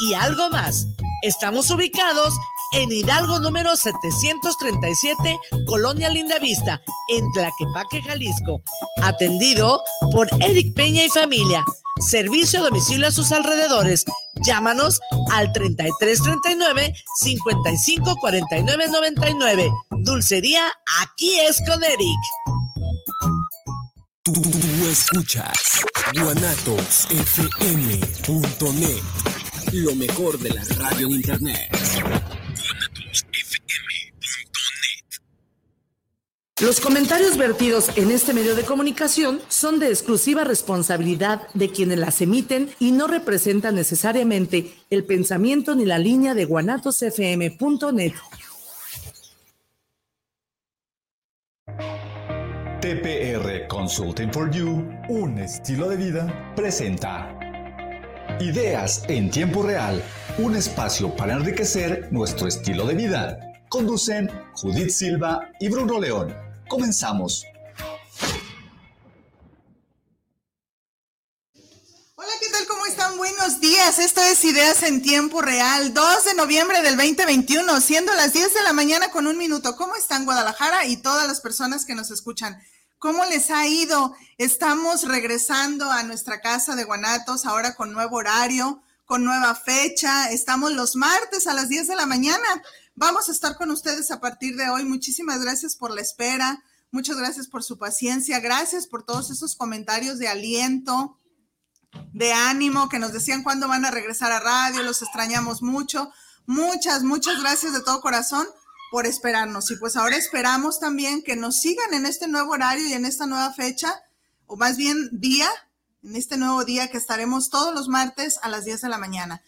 Y algo más. Estamos ubicados en Hidalgo número 737, Colonia Lindavista, en Tlaquepaque, Jalisco. Atendido por Eric Peña y familia. Servicio a domicilio a sus alrededores. Llámanos al 3339 554999. Dulcería aquí es con Eric. Tú, escuchas guanatosfm.net, lo mejor de la radio en internet. Los comentarios vertidos en este medio de comunicación son de exclusiva responsabilidad de quienes las emiten y no representan necesariamente el pensamiento ni la línea de guanatosfm.net. TPR Consulting for You, un estilo de vida, presenta Ideas en tiempo real, un espacio para enriquecer nuestro estilo de vida. Conducen Judith Silva y Bruno León. Comenzamos. Hola, ¿qué tal? ¿Cómo están? Buenos días. Esto es Ideas en Tiempo Real, 2 de noviembre del 2021, siendo las 10 de la mañana con un minuto. ¿Cómo están Guadalajara y todas las personas que nos escuchan? ¿Cómo les ha ido? Estamos regresando a nuestra casa de Guanatos ahora con nuevo horario, con nueva fecha. Estamos los martes a las 10 de la mañana. Vamos a estar con ustedes a partir de hoy. Muchísimas gracias por la espera. Muchas gracias por su paciencia. Gracias por todos esos comentarios de aliento, de ánimo que nos decían cuándo van a regresar a radio. Los extrañamos mucho. Muchas, muchas gracias de todo corazón por esperarnos. Y pues ahora esperamos también que nos sigan en este nuevo horario y en esta nueva fecha, o más bien día, en este nuevo día que estaremos todos los martes a las 10 de la mañana.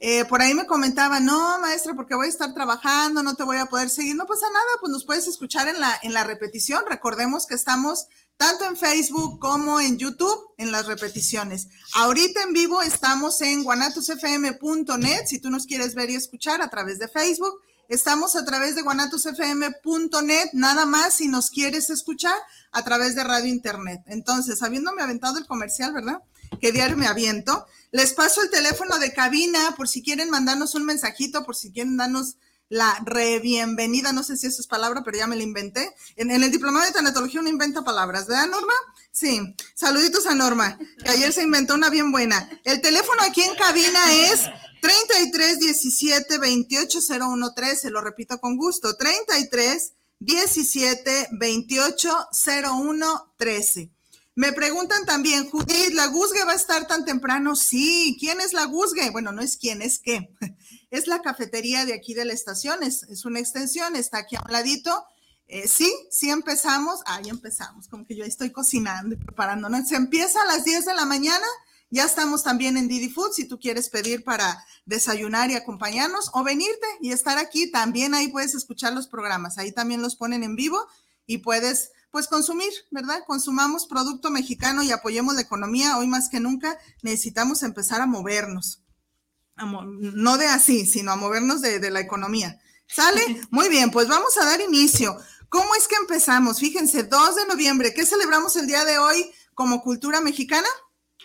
Eh, por ahí me comentaba, no, maestra, porque voy a estar trabajando, no te voy a poder seguir. No pasa nada, pues nos puedes escuchar en la, en la repetición. Recordemos que estamos tanto en Facebook como en YouTube en las repeticiones. Ahorita en vivo estamos en guanatosfm.net, si tú nos quieres ver y escuchar a través de Facebook. Estamos a través de guanatosfm.net, nada más si nos quieres escuchar a través de radio internet. Entonces, habiéndome aventado el comercial, ¿verdad? que diario me aviento. Les paso el teléfono de cabina por si quieren mandarnos un mensajito, por si quieren darnos la re bienvenida, no sé si eso es palabra, pero ya me la inventé. En, el diplomado de tanatología uno inventa palabras, ¿verdad, Norma? Sí. Saluditos a Norma, que ayer se inventó una bien buena. El teléfono aquí en cabina es 33 17 28 01 13, lo repito con gusto, 33 17 28 01 13. Me preguntan también, Judith, ¿la Guzgue va a estar tan temprano? Sí, ¿quién es la Guzgue? Bueno, no es quién, es qué. Es la cafetería de aquí de la estación, es, una extensión, está aquí a un ladito. Eh, sí, sí empezamos. Ahí empezamos, como que yo estoy cocinando y preparándonos. Se empieza a las 10 de la mañana. Ya estamos también en Didi Food si tú quieres pedir para desayunar y acompañarnos o venirte y estar aquí. También ahí puedes escuchar los programas. Ahí también los ponen en vivo y puedes pues consumir, ¿verdad? Consumamos producto mexicano y apoyemos la economía. Hoy más que nunca necesitamos empezar a movernos. No de así, sino a movernos de, la economía. ¿Sale? Muy bien, pues vamos a dar inicio. ¿Cómo es que empezamos? Fíjense, 2 de noviembre, ¿qué celebramos el día de hoy como cultura mexicana?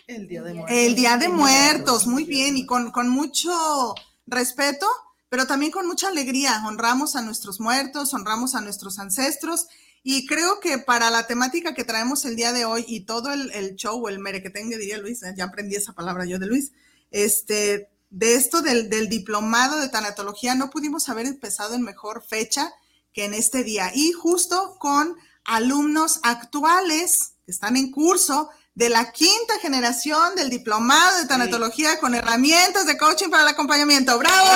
El Día de Muertos. El Día de Muertos, muy bien, y con, con mucho respeto, pero también con mucha alegría. Honramos a nuestros muertos, honramos a nuestros ancestros y creo que para la temática que traemos el día de hoy y todo el, el show, el merequetengue, diría Luis, ya aprendí esa palabra yo de Luis, este, de esto del, del diplomado de tanatología, no pudimos haber empezado en mejor fecha que en este día. Y justo con alumnos actuales que están en curso de la quinta generación del diplomado de tanatología con herramientas de coaching para el acompañamiento. ¡Bravo!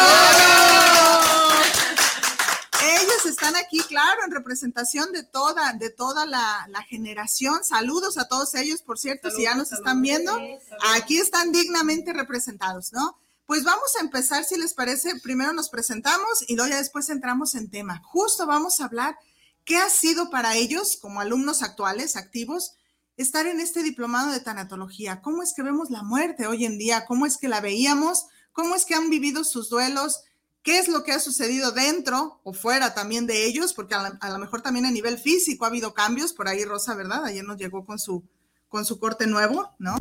Ellos están aquí, claro, en representación de toda, de toda la, generación. Saludos a todos ellos, por cierto, si ya nos están viendo, aquí están dignamente representados, ¿no? Pues vamos a empezar, si les parece, primero nos presentamos y luego ya después entramos en tema. Justo vamos a hablar qué ha sido para ellos, como alumnos actuales, activos, estar en este diplomado de tanatología. ¿Cómo es que vemos la muerte hoy en día? ¿Cómo es que la veíamos? ¿Cómo es que han vivido sus duelos? qué es lo que ha sucedido dentro o fuera también de ellos, porque a, lo mejor también a nivel físico ha habido cambios, por ahí Rosa, ¿verdad? Ayer nos llegó con su, con su corte nuevo, ¿no?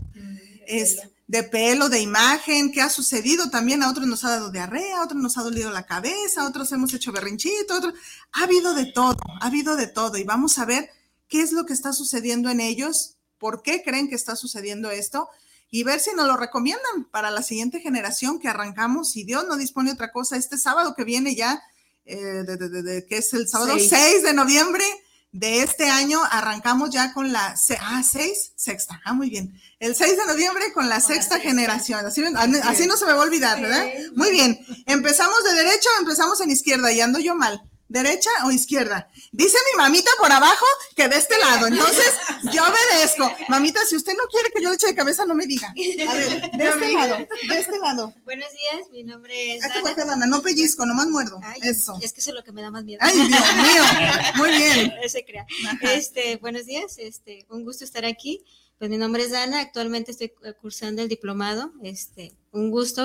Es de pelo, de imagen, qué ha sucedido también. A otros nos ha dado diarrea, a otros nos ha dolido la cabeza, a otros hemos hecho berrinchito, otros... ha habido de todo, ha habido de todo. Y vamos a ver qué es lo que está sucediendo en ellos, por qué creen que está sucediendo esto y ver si nos lo recomiendan para la siguiente generación que arrancamos. Si Dios no dispone otra cosa, este sábado que viene ya, eh, de, que es el sábado 6 de noviembre de este año, arrancamos ya con la, ah, 6, sexta, ah, muy bien. El 6 de noviembre con la sexta generación. Así, así, no se me va a olvidar, ¿verdad? Muy bien. Empezamos de derecha o empezamos en izquierda y ando yo mal derecha o izquierda. Dice mi mamita por abajo que de este lado. Entonces, yo obedezco. Mamita, si usted no quiere que yo le eche de cabeza, no me diga. A ver, de este lado, de este lado. Buenos días, mi nombre es. Dana. no pellizco, nomás muerdo. eso. Es que eso es lo que me da más miedo. Ay, Dios mío. Muy bien. Se crea. Este, buenos días, este, un gusto estar aquí. Pues mi nombre es Dana, actualmente estoy cursando el diplomado. Este, un gusto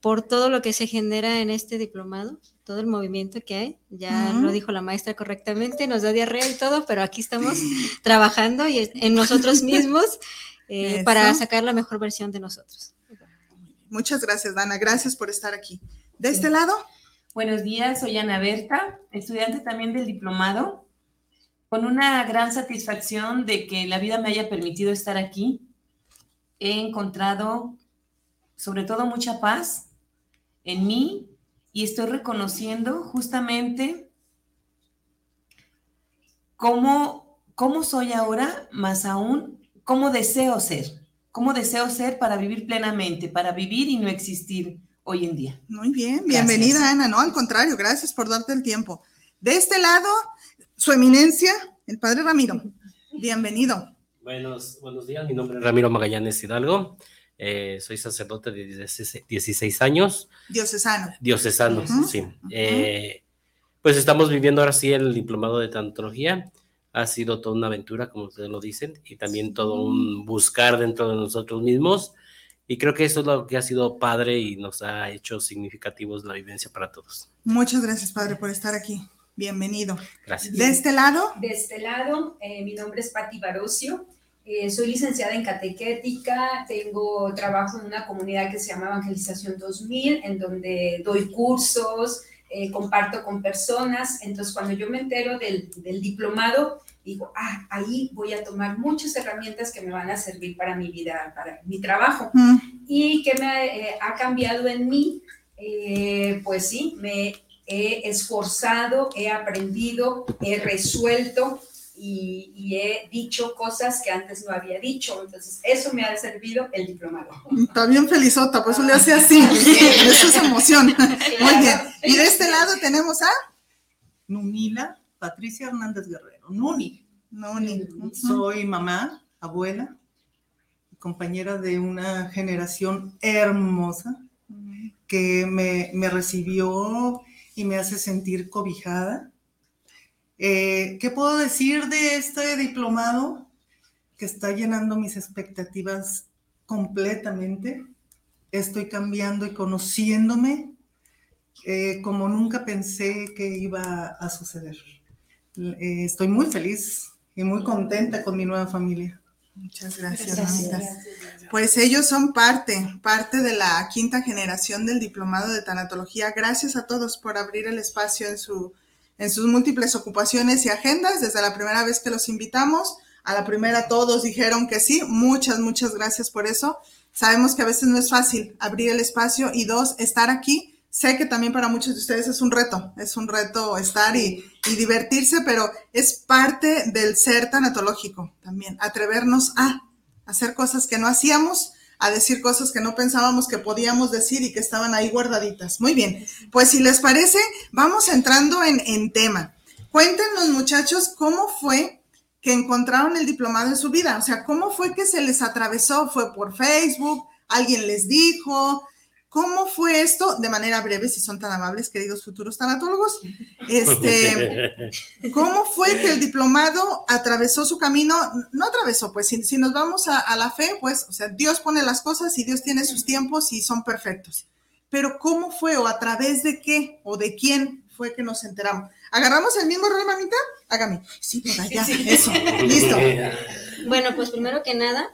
por todo lo que se genera en este diplomado todo el movimiento que hay. Ya lo dijo la maestra correctamente, nos da diarrea y todo, pero aquí estamos trabajando y en nosotros mismos eh, para sacar la mejor versión de nosotros. Muchas gracias, Dana. Gracias por estar aquí. ¿De este lado? Buenos días, soy Ana Berta, estudiante también del diplomado, con una gran satisfacción de que la vida me haya permitido estar aquí. He encontrado sobre todo mucha paz en mí y estoy reconociendo justamente cómo, cómo soy ahora, más aún, cómo deseo ser, cómo deseo ser para vivir plenamente, para vivir y no existir hoy en día. Muy bien, bienvenida Ana, no, al contrario, gracias por darte el tiempo. De este lado, su eminencia, el padre Ramiro, bienvenido. Buenos, buenos días, mi nombre es Ramiro Magallanes Hidalgo. Eh, soy sacerdote de 16, años. Diocesano. Diocesano, sí. Eh, pues estamos viviendo ahora sí el diplomado de tantología. Ha sido toda una aventura, como ustedes lo dicen, y también todo un buscar dentro de nosotros mismos. Y creo que eso es lo que ha sido padre y nos ha hecho significativos la vivencia para todos. Muchas gracias, padre, por estar aquí. Bienvenido. Gracias. ¿De este lado? De este lado, eh, mi nombre es Patti Barocio. Eh, soy licenciada en catequética, tengo trabajo en una comunidad que se llama Evangelización 2000, en donde doy cursos, eh, comparto con personas. Entonces, cuando yo me entero del, del, diplomado, digo, ah, ahí voy a tomar muchas herramientas que me van a servir para mi vida, para mi trabajo. ¿Y que me eh, ha cambiado en mí? pues sí, me he esforzado, he aprendido, he resuelto y, he dicho cosas que antes no había dicho. Entonces, eso me ha servido el diplomado. Está bien felizota, por eso le hace así. eso es emoción. Muy bien. Y de este lado tenemos a Nunila Patricia Hernández Guerrero. Nuni. Nuni. Soy mamá, abuela, compañera de una generación hermosa que me, me recibió y me hace sentir cobijada eh, ¿Qué puedo decir de este diplomado que está llenando mis expectativas completamente? Estoy cambiando y conociéndome eh, como nunca pensé que iba a suceder. Eh, estoy muy feliz y muy contenta con mi nueva familia. Muchas gracias, gracias. Pues ellos son parte, parte de la quinta generación del diplomado de tanatología. Gracias a todos por abrir el espacio en su en sus múltiples ocupaciones y agendas. Desde la primera vez que los invitamos, a la primera todos dijeron que sí. Muchas, muchas gracias por eso. Sabemos que a veces no es fácil abrir el espacio y dos, estar aquí. Sé que también para muchos de ustedes es un reto, es un reto estar y, y divertirse, pero es parte del ser tanatológico también, atrevernos a hacer cosas que no hacíamos, a decir cosas que no pensábamos que podíamos decir y que estaban ahí guardaditas. Muy bien, pues si les parece, vamos entrando en, en tema. Cuéntenos muchachos cómo fue que encontraron el diplomado en su vida, o sea, cómo fue que se les atravesó, fue por Facebook, alguien les dijo, ¿Cómo fue esto? De manera breve, si son tan amables, queridos futuros tanatólogos. Este, ¿Cómo fue que el diplomado atravesó su camino? No atravesó, pues si, nos vamos a, la fe, pues, o sea, Dios pone las cosas y Dios tiene sus tiempos y son perfectos. Pero ¿cómo fue o a través de qué o de quién fue que nos enteramos? ¿Agarramos el mismo rol, mamita? Hágame. Sí, por allá, eso. Listo. Bueno, pues primero que nada,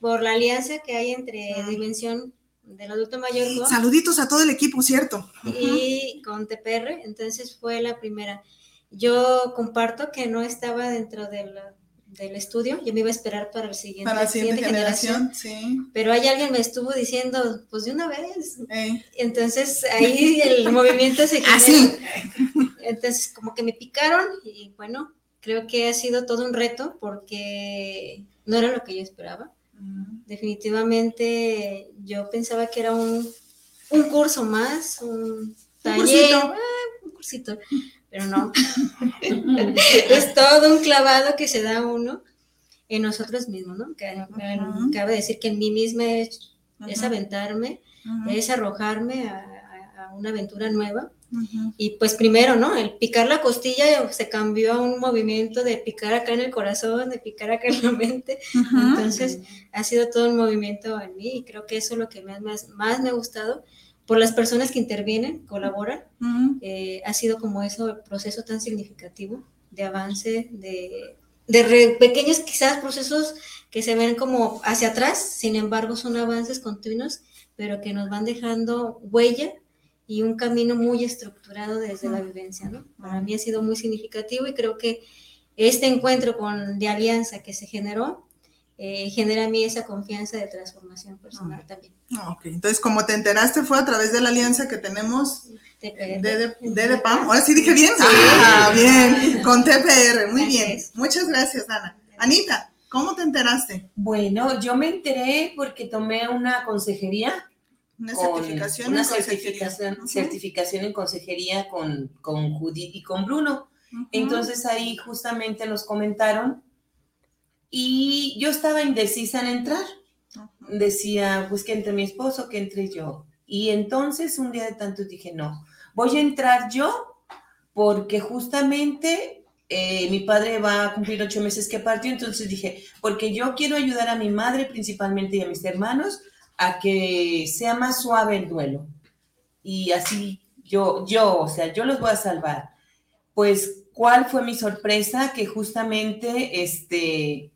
por la alianza que hay entre Dimensión del Adulto Mayor con- Saluditos a todo el equipo, ¿cierto? y con TPR, entonces fue la primera. Yo comparto que no estaba dentro del, del estudio, yo me iba a esperar para el siguiente, Para la siguiente generación, sí. pero hay alguien me estuvo diciendo, pues de una vez. Entonces ahí el movimiento se generó. Entonces como que me picaron y bueno, creo que ha sido todo un reto porque no era lo que yo esperaba. Definitivamente yo pensaba que era un, un curso más, un taller, cursito. ah, un cursito, pero no. es todo un clavado que se da uno en nosotros mismos, ¿no? Que. Cabe decir que en mí misma es, es Ujú. aventarme, Ujú. es arrojarme a, a- a una aventura nueva. Ujú. Y pues primero, ¿no? El picar la costilla se cambió a un movimiento de picar acá en el corazón, de picar acá en la mente. Ujú. Entonces ha sido todo un movimiento en mí y creo que eso es lo que más, más, más me ha gustado por las personas que intervienen, colaboran. Ujú. eh, ha sido como eso, el proceso tan significativo de avance, de, de re- pequeños quizás procesos que se ven como hacia atrás, sin embargo son avances continuos, pero que nos van dejando huella y un camino muy estructurado desde la vivencia, ¿no? Para mí ha sido muy significativo y creo que este encuentro con, de alianza que se generó, eh, genera a mí esa confianza de transformación personal también. Ah, ok. Entonces, como te enteraste, fue a través de la alianza que tenemos TPR. de, de, de DEPAM. Ahora sí dije bien. Ah, bien. Con TPR. Muy bien. Muchas gracias, Ana. Anita, ¿cómo te enteraste? Bueno, yo me enteré porque tomé una consejería. Una con- certificación una en consejería. certificación, Ujú. certificación en consejería con, con Judith y con Bruno. Entonces ahí justamente nos comentaron y yo estaba indecisa en entrar. Decía, pues que entre mi esposo, que entre yo. Y entonces un día de tantos dije, no, voy a entrar yo porque justamente eh, mi padre va a cumplir ocho meses que partió, entonces dije, porque yo quiero ayudar a mi madre principalmente y a mis hermanos a que sea más suave el duelo. Y así yo, yo, o sea, yo los voy a salvar. Pues, ¿cuál fue mi sorpresa? Que justamente, este,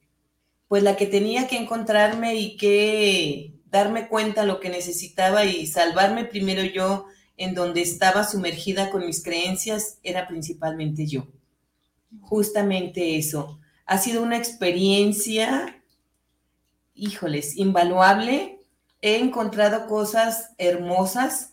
pues la que tenía que encontrarme y que darme cuenta lo que necesitaba y salvarme primero yo en donde estaba sumergida con mis creencias era principalmente yo. Justamente eso. Ha sido una experiencia, híjoles, invaluable. He encontrado cosas hermosas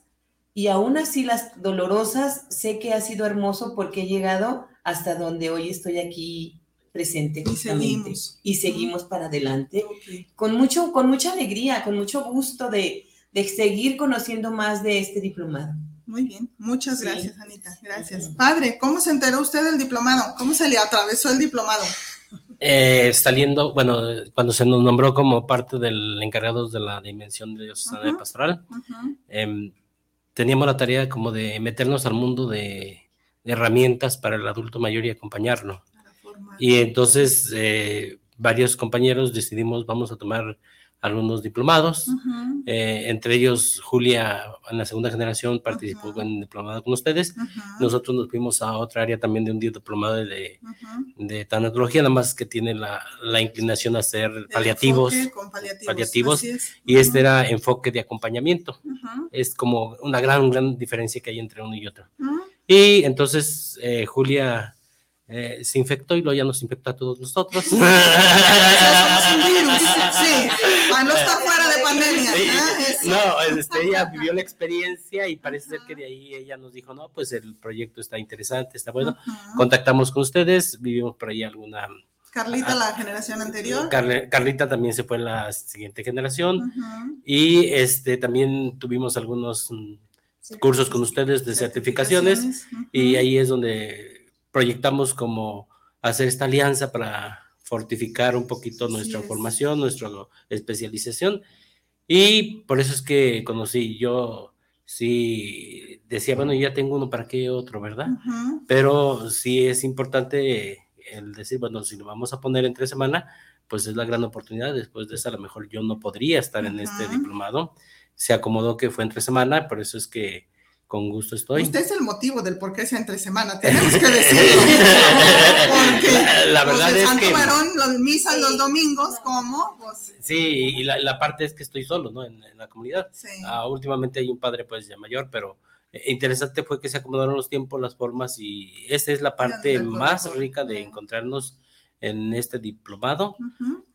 y aún así las dolorosas, sé que ha sido hermoso porque he llegado hasta donde hoy estoy aquí presente. Y seguimos. Y seguimos para adelante Ok. con, mucho, con mucha alegría, con mucho gusto de, de seguir conociendo más de este diplomado. Muy bien. Muchas Sí. gracias, Anita. Gracias. Padre, ¿cómo se enteró usted del diplomado? ¿Cómo se le atravesó el diplomado? Eh, saliendo, bueno, cuando se nos nombró como parte del encargado de la dimensión de diocesana de Ujú. pastoral, em, teníamos la tarea como de meternos al mundo de, de herramientas para el adulto mayor y acompañarlo. Y entonces eh, varios compañeros decidimos vamos a tomar algunos diplomados. Eh, entre ellos, Julia, en la segunda generación, participó Ujú. en el diplomado con ustedes. Ujú. Nosotros nos fuimos a otra área también de un diplomado de, Ujú. de tanatología, nada más que tiene la, la inclinación a hacer paliativos. con paliativos. paliativos, es. Y este era enfoque de acompañamiento. Es como una gran, gran diferencia que hay entre uno y otro. Y entonces eh, Julia eh, se infectó y luego ya nos infectó a todos nosotros. Un virus. Sí, para no estar fuera. Sí, Ah. No, este, ella vivió la experiencia y parece ser que de ahí ella nos dijo, no, pues el proyecto está interesante, está bueno. Contactamos con ustedes, vivimos por ahí alguna... Carlita, la generación anterior. Carle- Carlita también se fue en la siguiente generación y este, también tuvimos algunos mm, cursos con ustedes de certificaciones y ahí es donde proyectamos como hacer esta alianza para fortificar un poquito nuestra es. formación, nuestra especialización. Y por eso es que conocí, yo sí decía, bueno, ya tengo uno, ¿para qué otro, verdad? Pero sí es importante el decir, bueno, si lo vamos a poner entre semana, pues es la gran oportunidad. Después de esa, a lo mejor yo no podría estar en este diplomado. Se acomodó que fue entre semana, por eso es que con gusto estoy. Usted es el motivo del por qué sea entre semana, tenemos que decirlo. Porque La- la pues, verdad es Santo que- Varón, los misas los domingos, ¿cómo? Pues, Sí, y la, la parte es que estoy solo, ¿no? En, en la comunidad. sí. Ah, últimamente hay un padre pues ya mayor, pero eh, interesante fue que se acomodaron los tiempos, las formas y esta es la parte más rica de encontrarnos en este diplomado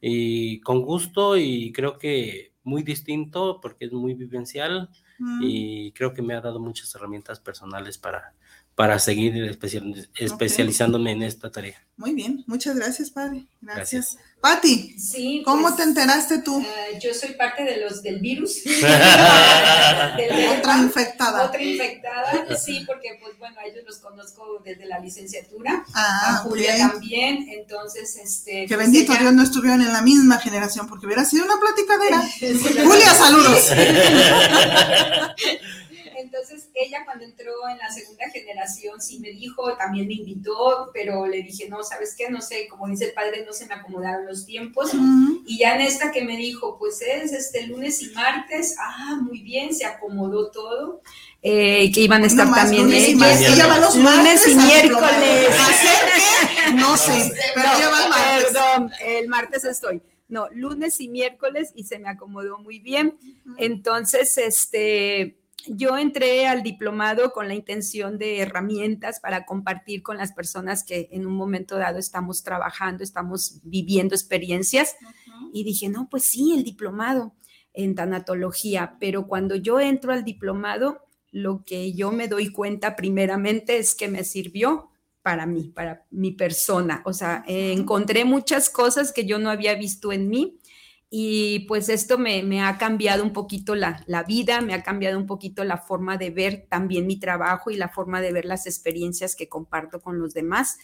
y con gusto y creo que muy distinto porque es muy vivencial Y creo que me ha dado muchas herramientas personales para, para seguir especial- especializándome en esta tarea. Muy bien, muchas gracias, padre. Gracias. Gracias. Pati, Sí. ¿cómo pues, te enteraste tú? ah, yo soy parte de los del virus. Del Otra infectada. Otra infectada, sí, porque pues bueno, a ellos los conozco desde la licenciatura, a Ah, Julia también, entonces este... Que pues, bendito ella- Dios no estuvieron en la misma generación porque hubiera sido una platicadera. Julia, saludos. Entonces ella cuando entró en la segunda generación sí me dijo, también me invitó, pero le dije, no, ¿sabes qué? No sé, como dice el padre, no se me acomodaron los tiempos. Y ya en esta que me dijo, pues es este lunes y martes, ah, muy bien, se acomodó todo. Eh, que iban a estar no más, también lunes y ellas. martes. Ella va los Lunes y miércoles. No sé, pero No, va el martes. Perdón, el martes estoy. No, lunes y miércoles y se me acomodó muy bien. Entonces, este, yo entré al diplomado con la intención de herramientas para compartir con las personas que en un momento dado estamos trabajando, estamos viviendo experiencias. Y dije, no, pues sí, el diplomado en tanatología, pero cuando yo entro al diplomado, lo que yo me doy cuenta primeramente es que me sirvió para mí, para mi persona. O sea, eh, encontré muchas cosas que yo no había visto en mí y pues esto me, ha cambiado un poquito la, la vida, me ha cambiado un poquito la forma de ver también mi trabajo y la forma de ver las experiencias que comparto con los demás.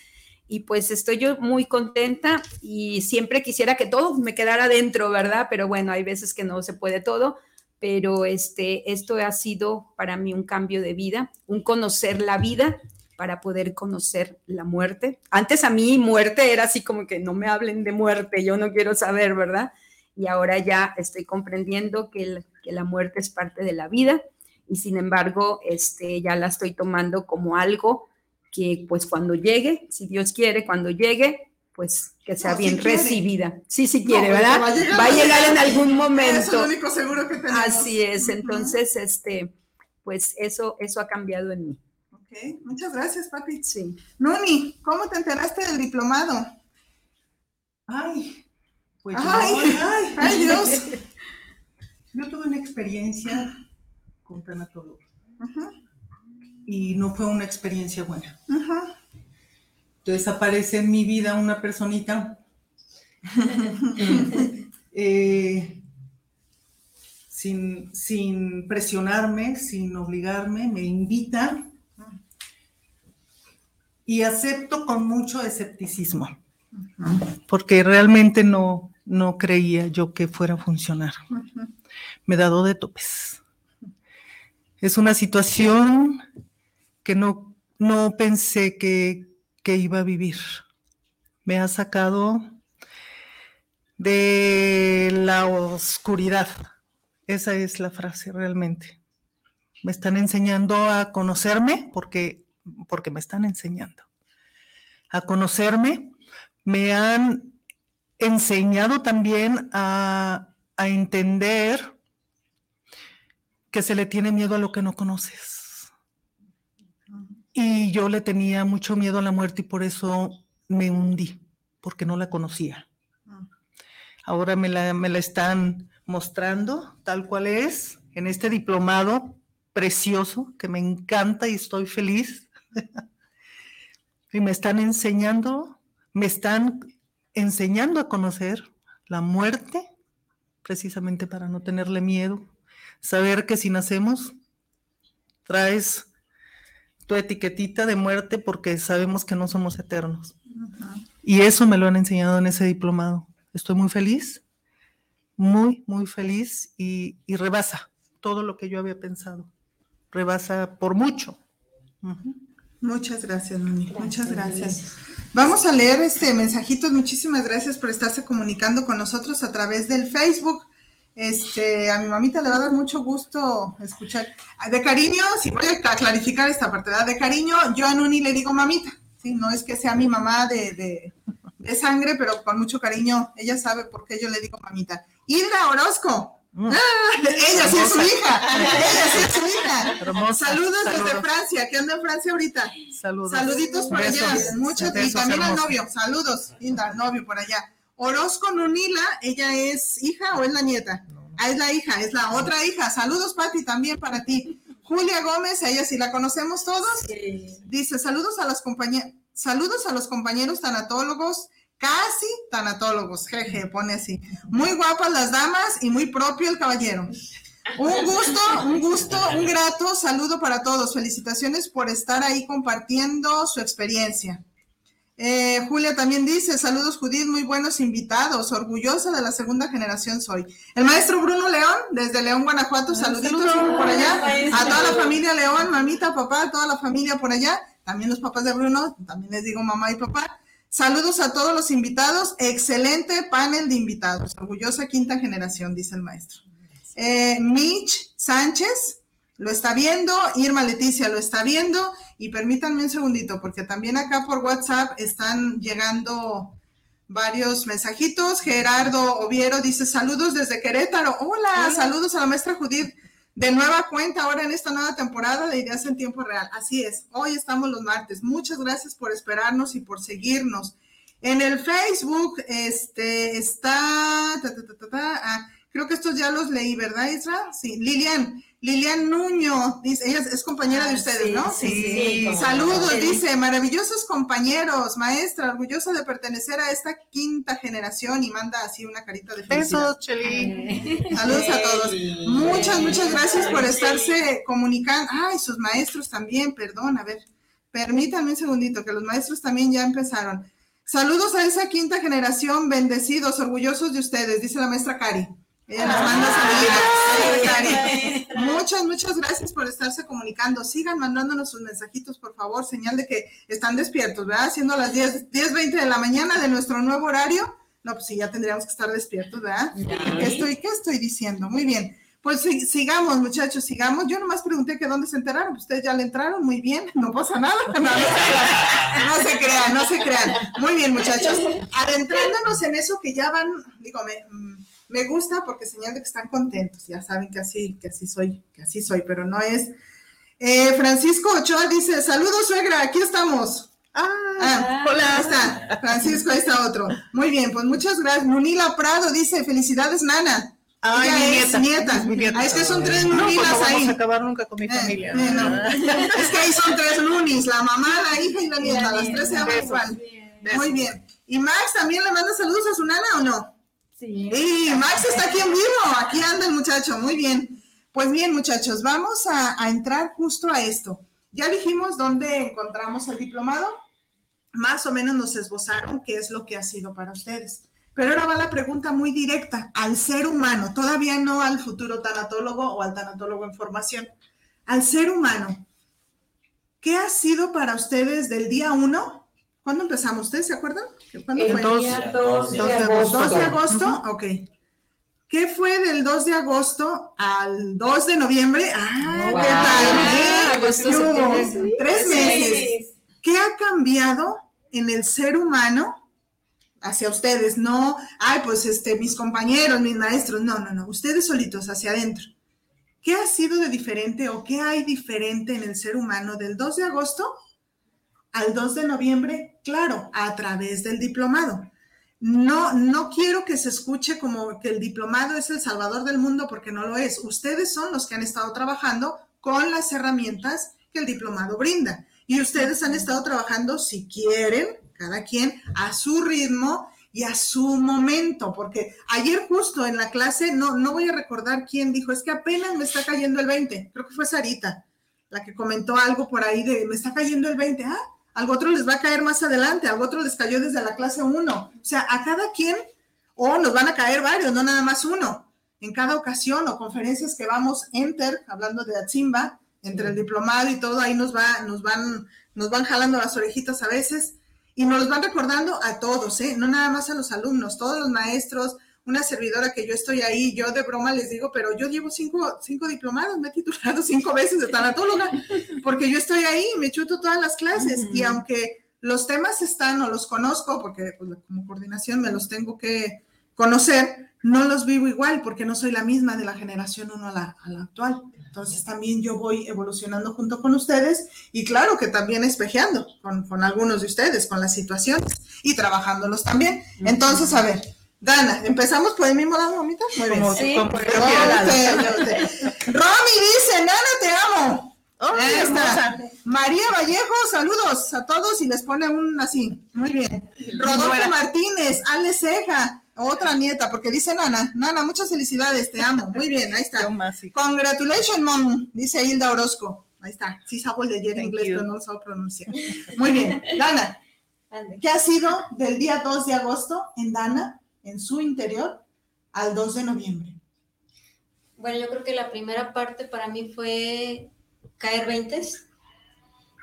Y pues estoy yo muy contenta y siempre quisiera que todo me quedara dentro, ¿verdad? Pero bueno, hay veces que no se puede todo, pero este, esto ha sido para mí un cambio de vida, un conocer la vida para poder conocer la muerte. Antes a mí muerte era así como que no me hablen de muerte, yo no quiero saber, ¿verdad? Y ahora ya estoy comprendiendo que, el- que la muerte es parte de la vida y sin embargo este, ya la estoy tomando como algo que pues cuando llegue, si Dios quiere, cuando llegue, pues que sea No, si bien quiere. recibida. Sí, sí No, quiere, pues, ¿verdad? va a llegar, va a llegar en algún Es momento. el único seguro que tenemos. Así es, entonces, este, pues eso, eso ha cambiado en mí. Ok, muchas gracias, Pati. Sí. Nuni, ¿cómo te enteraste del diplomado? Ay, pues Ay, yo, ay, ay, Dios. yo tuve una experiencia con tanatología Ujú, y no fue una experiencia buena. Entonces aparece en mi vida una personita. Eh, sin, sin presionarme, sin obligarme, me invita. Y acepto con mucho escepticismo, porque realmente no, no creía yo que fuera a funcionar. Me he dado de topes. Es una situación que no, no pensé que, que iba a vivir. Me ha sacado de la oscuridad. Esa es la frase realmente. Me están enseñando a conocerme porque, porque me están enseñando. A conocerme. Me han enseñado también a, a entender que se le tiene miedo a lo que no conoces. Y yo le tenía mucho miedo a la muerte y por eso me hundí, porque no la conocía. Ahora me la, me la están mostrando tal cual es, en este diplomado precioso que me encanta y estoy feliz. y me están enseñando, me están enseñando a conocer la muerte, precisamente para no tenerle miedo, saber que si nacemos, traes tu etiquetita de muerte porque sabemos que no somos eternos. Y eso me lo han enseñado en ese diplomado. Estoy muy feliz, muy, muy feliz y, y rebasa todo lo que yo había pensado. Rebasa por mucho. Muchas gracias, Nuni. Muchas gracias. Vamos a leer este mensajitos. Muchísimas gracias por estarse comunicando con nosotros a través del Facebook. Este, a mi mamita le va a dar mucho gusto escuchar. De cariño, si voy a clarificar esta parte, ¿verdad? De cariño, yo a Nuni le digo mamita, ¿sí? No es que sea mi mamá de, de, de sangre, pero con mucho cariño. Ella sabe por qué yo le digo mamita. Hilda Orozco. Ah, ella sí es su hija. Ella sí es su hija. Hermosa. Saludos desde Saludos. Francia. ¿Qué anda en Francia ahorita? Saludos. Saluditos por Besos. allá. Muchos. Y también al novio. Saludos, al novio por allá. Orozco Nunila, ¿ella es hija o es la nieta? Ah, es la hija, es la otra hija. Saludos, Pati, también para ti. Julia Gómez, ella sí la conocemos todos. Dice, saludos a las compañeras, saludos a los compañeros tanatólogos, casi tanatólogos, jeje, pone así. Muy guapas las damas y muy propio el caballero. Un gusto, un gusto, un grato saludo para todos. Felicitaciones por estar ahí compartiendo su experiencia. Eh, Julia también dice, saludos Judith, muy buenos invitados, orgullosa de la segunda generación soy. El maestro Bruno León, desde León, Guanajuato, saluditos por allá. A toda la familia León, mamita, papá, toda la familia por allá. También los papás de Bruno, también les digo mamá y papá. Saludos a todos los invitados, excelente panel de invitados, orgullosa quinta generación, dice el maestro. Eh, Mitch Sánchez lo está viendo, Irma Leticia lo está viendo y permítanme un segundito porque también acá por WhatsApp están llegando varios mensajitos. Gerardo Oviero dice saludos desde Querétaro. Hola, saludos a la maestra Judith. De nueva cuenta ahora en esta nueva temporada de Ideas en Tiempo Real. Así es, hoy estamos los martes. Muchas gracias por esperarnos y por seguirnos. En el Facebook este, está, ah, creo que estos ya los leí, ¿verdad, Isra? Sí, Lilian, Lilian Nuño, dice, ella es, compañera de ustedes, ¿no? sí, sí, Saludos, no. dice, maravillosos compañeros, maestra, orgullosa de pertenecer a esta quinta generación y manda así una carita de felicidad. Besos, Cheli. Saludos a todos. Muchas, muchas gracias por estarse comunicando. Ay, sus maestros también, perdón, a ver, permítanme un segundito, que los maestros también ya empezaron. Saludos a esa quinta generación, bendecidos, orgullosos de ustedes, dice la maestra Cari. Ella nos manda saludos. Muchas, muchas gracias por estarse comunicando. Sigan mandándonos sus mensajitos, por favor, señal de que están despiertos, ¿verdad? Siendo las 10, 10, 20 de la mañana de nuestro nuevo horario. No, pues sí, ya tendríamos que estar despiertos, ¿verdad? ¿Qué estoy, qué estoy diciendo? Muy bien. Pues sí, sigamos, muchachos, sigamos. Yo nomás pregunté que dónde se enteraron. Pues Ustedes ya le entraron, muy bien, no pasa nada. No, no se crean, no se crean, no se crean. Muy bien, muchachos. Adentrándonos en eso que ya van, digo, me, mm, me gusta porque señal de que están contentos. Ya saben que así, que así soy, que así soy, pero no es. Eh, Francisco Ochoa dice: Saludos, suegra, aquí estamos. Ah, hola, ahí está. Francisco, ahí está otro. Muy bien, pues muchas gracias. Munila Prado dice: Felicidades, Nana. Ay, Ella mi es nieta. nieta. Es mi nieta. Ah, es que son tres No, pues no vamos ahí. a acabar nunca con mi Eh, familia. eh, no. Es que ahí son tres lunis, la mamá, la hija y la nieta, las tres se llaman igual. Muy bien. ¿Y Max también le manda saludos a su nana o no? Sí. Sí, Max está aquí en vivo, aquí anda el muchacho, muy bien. Pues bien, muchachos, vamos a, a entrar justo a esto. Ya dijimos dónde encontramos el diplomado, más o menos nos esbozaron qué es lo que ha sido para ustedes. Pero ahora va la pregunta muy directa al ser humano, todavía no al futuro tanatólogo o al tanatólogo en formación, al ser humano. ¿Qué ha sido para ustedes del día uno? ¿Cuándo empezamos? ¿Ustedes se acuerdan? ¿Cuándo El fue? dos- día dos de agosto. 2 de agosto, ok. ¿Qué fue del 2 de agosto al 2 de noviembre? Ah, Wow. ¿qué tal? Agosto, septiembre, Tres meses. ¿Qué ha cambiado en el ser humano hacia ustedes? No, ay, pues este, mis compañeros, mis maestros, no, no, no, ustedes solitos hacia adentro. ¿Qué ha sido de diferente o qué hay diferente en el ser humano del 2 de agosto al 2 de noviembre? Claro, a través del diplomado. No, no quiero que se escuche como que el diplomado es el salvador del mundo porque no lo es. Ustedes son los que han estado trabajando con las herramientas que el diplomado brinda. Y ustedes han estado trabajando, si quieren, cada quien a su ritmo y a su momento, porque ayer justo en la clase, no, no voy a recordar quién dijo, es que apenas me está cayendo el 20, creo que fue Sarita, la que comentó algo por ahí de, me está cayendo el 20, ah, algo otro les va a caer más adelante, algo otro les cayó desde la clase 1, o sea, a cada quien, o nos van a caer varios, no nada más uno, en cada ocasión o conferencias que vamos enter, hablando de Atzimba, entre el diplomado y todo, ahí nos va, nos van, nos van jalando las orejitas a veces y nos los van recordando a todos, ¿eh? no nada más a los alumnos, todos los maestros, una servidora que yo estoy ahí, yo de broma les digo, pero yo llevo cinco, cinco diplomados, me he titulado cinco veces de tanatóloga, porque yo estoy ahí, me chuto todas las clases y aunque los temas están o los conozco, porque pues, como coordinación me los tengo que conocer, no los vivo igual porque no soy la misma de la generación 1 a la, a la actual. Entonces también yo voy evolucionando junto con ustedes y claro que también espejeando con, con algunos de ustedes, con las situaciones y trabajándolos también. Entonces, a ver, Dana, empezamos por el mismo lado, mamita. Muy bien. Como- Sí. como Romy, prefieras. te- Romy dice, Nana, te amo. Oh, Ahí está. María Vallejo, saludos a todos y les pone un así. Muy bien. Rodolfo. Martínez, Ale Ceja, otra nieta, porque dice Nana. Nana, muchas felicidades, te amo. Muy bien, ahí está. Congratulations, mom, dice Hilda Orozco. Ahí está. Sí, sabo el de ayer en inglés, you. pero no lo sabo pronunciar. Muy bien. Dana. ¿qué ha sido del día 2 de agosto en Dana, en su interior, al 2 de noviembre? Bueno, yo creo que la primera parte para mí fue caer 20,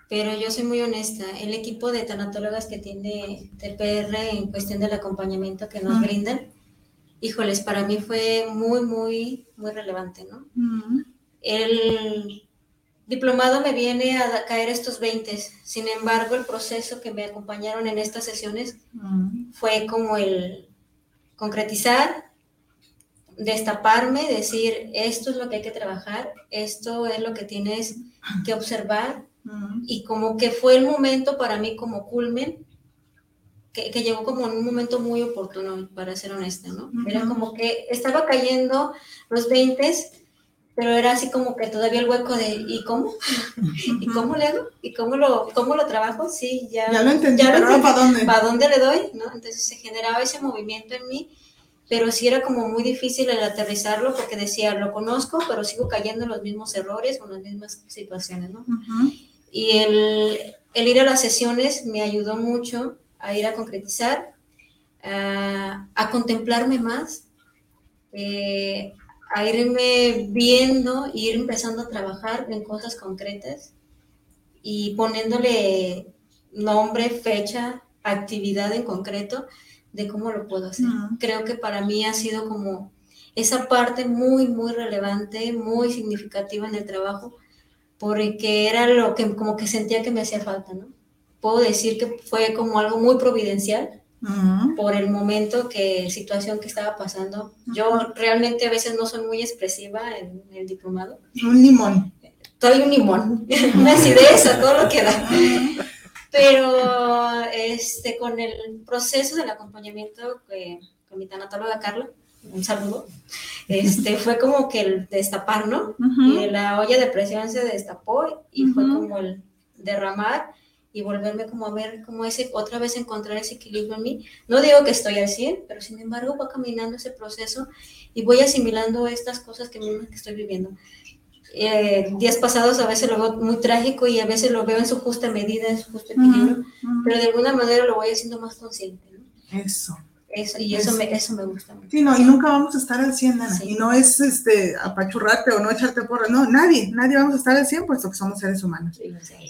pero yo soy muy honesta. El equipo de tanatólogas que tiene TPR en cuestión del acompañamiento que nos brindan, híjoles, para mí fue muy, muy, muy relevante, ¿no? El diplomado me viene a caer estos 20, sin embargo, el proceso que me acompañaron en estas sesiones fue como el concretizar, destaparme, decir, esto es lo que hay que trabajar, esto es lo que tienes que observar, y como que fue el momento para mí como culmen, que, que llegó como en un momento muy oportuno, para ser honesta, ¿no? Era Ujú. como que estaba cayendo los 20, pero era así como que todavía el hueco de, ¿y cómo? ¿Y cómo le hago? ¿Y cómo lo, cómo lo trabajo? Sí, ya, Ya lo entendí, ya lo entendí. ¿para dónde? ¿Para dónde le doy? ¿no? Entonces se generaba ese movimiento en mí, pero sí era como muy difícil el aterrizarlo porque decía, lo conozco, pero sigo cayendo en los mismos errores o en las mismas situaciones, ¿no? Y el, el ir a las sesiones me ayudó mucho a ir a concretizar, a, a contemplarme más, eh, a irme viendo, ir empezando a trabajar en cosas concretas y poniéndole nombre, fecha, actividad en concreto de cómo lo puedo hacer. Ujú. Creo que para mí ha sido como esa parte muy, muy relevante, muy significativa en el trabajo, porque era lo que como que sentía que me hacía falta, ¿no? Puedo decir que fue como algo muy providencial por el momento que, situación que estaba pasando. Yo realmente a veces no soy muy expresiva en el diplomado. Un limón. Soy un limón, una acidez a todo lo que da. Pero este, con el proceso del acompaamiento que, con mi tanatóloga Carla, un saludo, este, fue como que el destapar, ¿no? Y la olla de presión se destapó y fue como el derramar y volverme como a ver como ese, otra vez encontrar ese equilibrio en mí. No digo que estoy al 100, pero sin embargo va caminando ese proceso y voy asimilando estas cosas que estoy viviendo. Eh, días pasados a veces lo veo muy trágico y a veces lo veo en su justa medida, en su justo equilibrio, pero de alguna manera lo voy haciendo más consciente. ¿no? Eso. Eso, y eso me, eso me gusta mucho. Sí, no, y nunca vamos a estar al 100, Ana. Sí. Y no es este apachurrarte o no echarte porra. No, nadie, nadie vamos a estar al 100 puesto que somos seres humanos.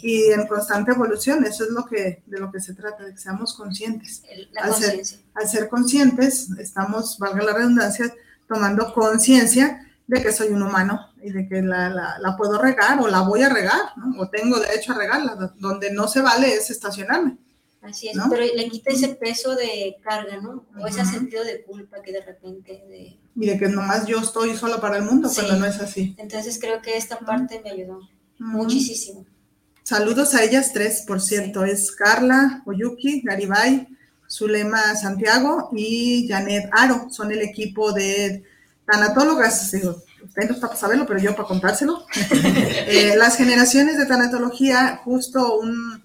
Y en constante evolución, eso es lo que, de lo que se trata, de que seamos conscientes. La al, ser, conciencia. al ser conscientes, estamos, valga la redundancia, tomando conciencia de que soy un humano y de que la, la- la puedo regar o la voy a regar, ¿no? o tengo derecho a regarla. Donde no se vale es estacionarme. Así es, ¿no? pero le quita ese peso de carga, ¿no? O ese sentido de culpa que de repente de... Y de que nomás yo estoy solo para el mundo, Sí. cuando no es así. Entonces creo que esta parte me ayudó muchísimo. Saludos a ellas tres, por cierto, es Carla Oyuki, Garibay, Zulema Santiago y Janet Aro, son el equipo de tanatólogas, usted no está para saberlo, pero yo para contárselo. Eh, las generaciones de tanatología, justo un,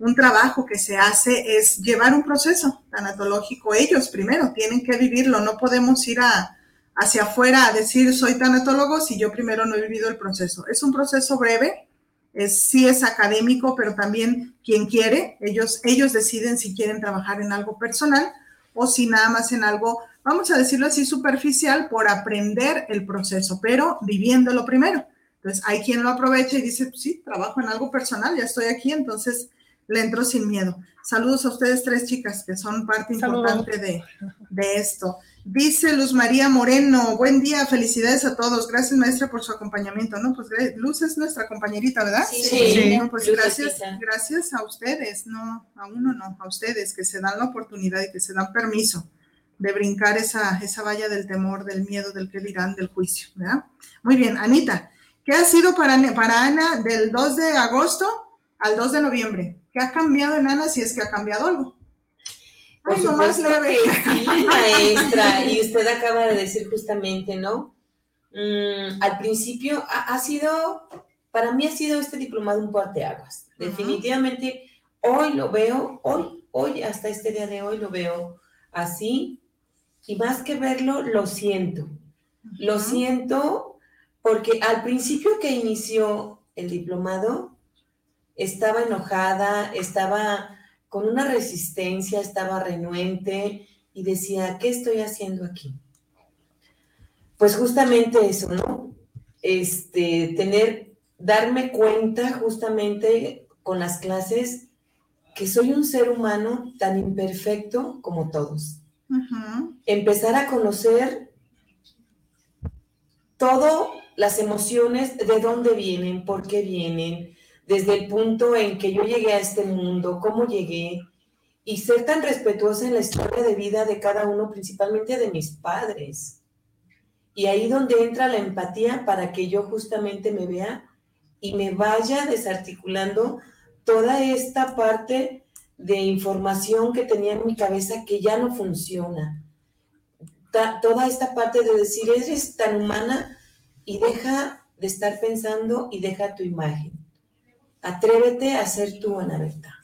un trabajo que se hace es llevar un proceso tanatológico, ellos primero tienen que vivirlo, no podemos ir a, hacia afuera a decir soy tanatólogo si yo primero no he vivido el proceso. Es un proceso breve, es, sí es académico, pero también quien quiere, ellos, ellos deciden si quieren trabajar en algo personal o si nada más en algo, vamos a decirlo así, superficial por aprender el proceso, pero viviéndolo primero. Entonces, hay quien lo aprovecha y dice, sí, trabajo en algo personal, ya estoy aquí, entonces le entró sin miedo. Saludos a ustedes tres chicas que son parte Saludos. importante de, de esto. Dice Luz María Moreno, buen día, felicidades a todos. Gracias maestra por su acompañamiento, ¿no? Pues gra- Luz es nuestra compañerita, ¿verdad? Sí, Sí. No, pues gracias, gracias a ustedes, no, a uno no, a ustedes que se dan la oportunidad y que se dan permiso de brincar esa, esa valla del temor, del miedo, del que dirán, del juicio, ¿verdad? Muy bien, Anita, ¿qué ha sido para, para Ana del 2 de agosto al 2 de noviembre? ¿Qué ha cambiado en Ana si es que ha cambiado algo? Por Ay, lo más leve. que sí, maestra. Y usted acaba de decir justamente, ¿no? Mm, al principio ha, ha sido, para mí ha sido este diplomado un parteaguas. Definitivamente, hoy lo veo, hoy, hoy, hasta este día de hoy lo veo así. Y más que verlo, lo siento. Lo siento porque al principio que inició el diplomado, estaba enojada, estaba con una resistencia, estaba renuente y decía, ¿qué estoy haciendo aquí? Pues justamente eso, ¿no? Este, tener, darme cuenta justamente con las clases que soy un ser humano tan imperfecto como todos. Empezar a conocer todas las emociones, de dónde vienen, por qué vienen, desde el punto en que yo llegué a este mundo, cómo llegué, y ser tan respetuosa en la historia de vida de cada uno, principalmente de mis padres. Y ahí donde entra la empatía para que yo justamente me vea y me vaya desarticulando toda esta parte de información que tenía en mi cabeza que ya no funciona. Toda esta parte de decir, eres tan humana y deja de estar pensando y deja tu imagen. Atrévete a ser tú, Ana Berta.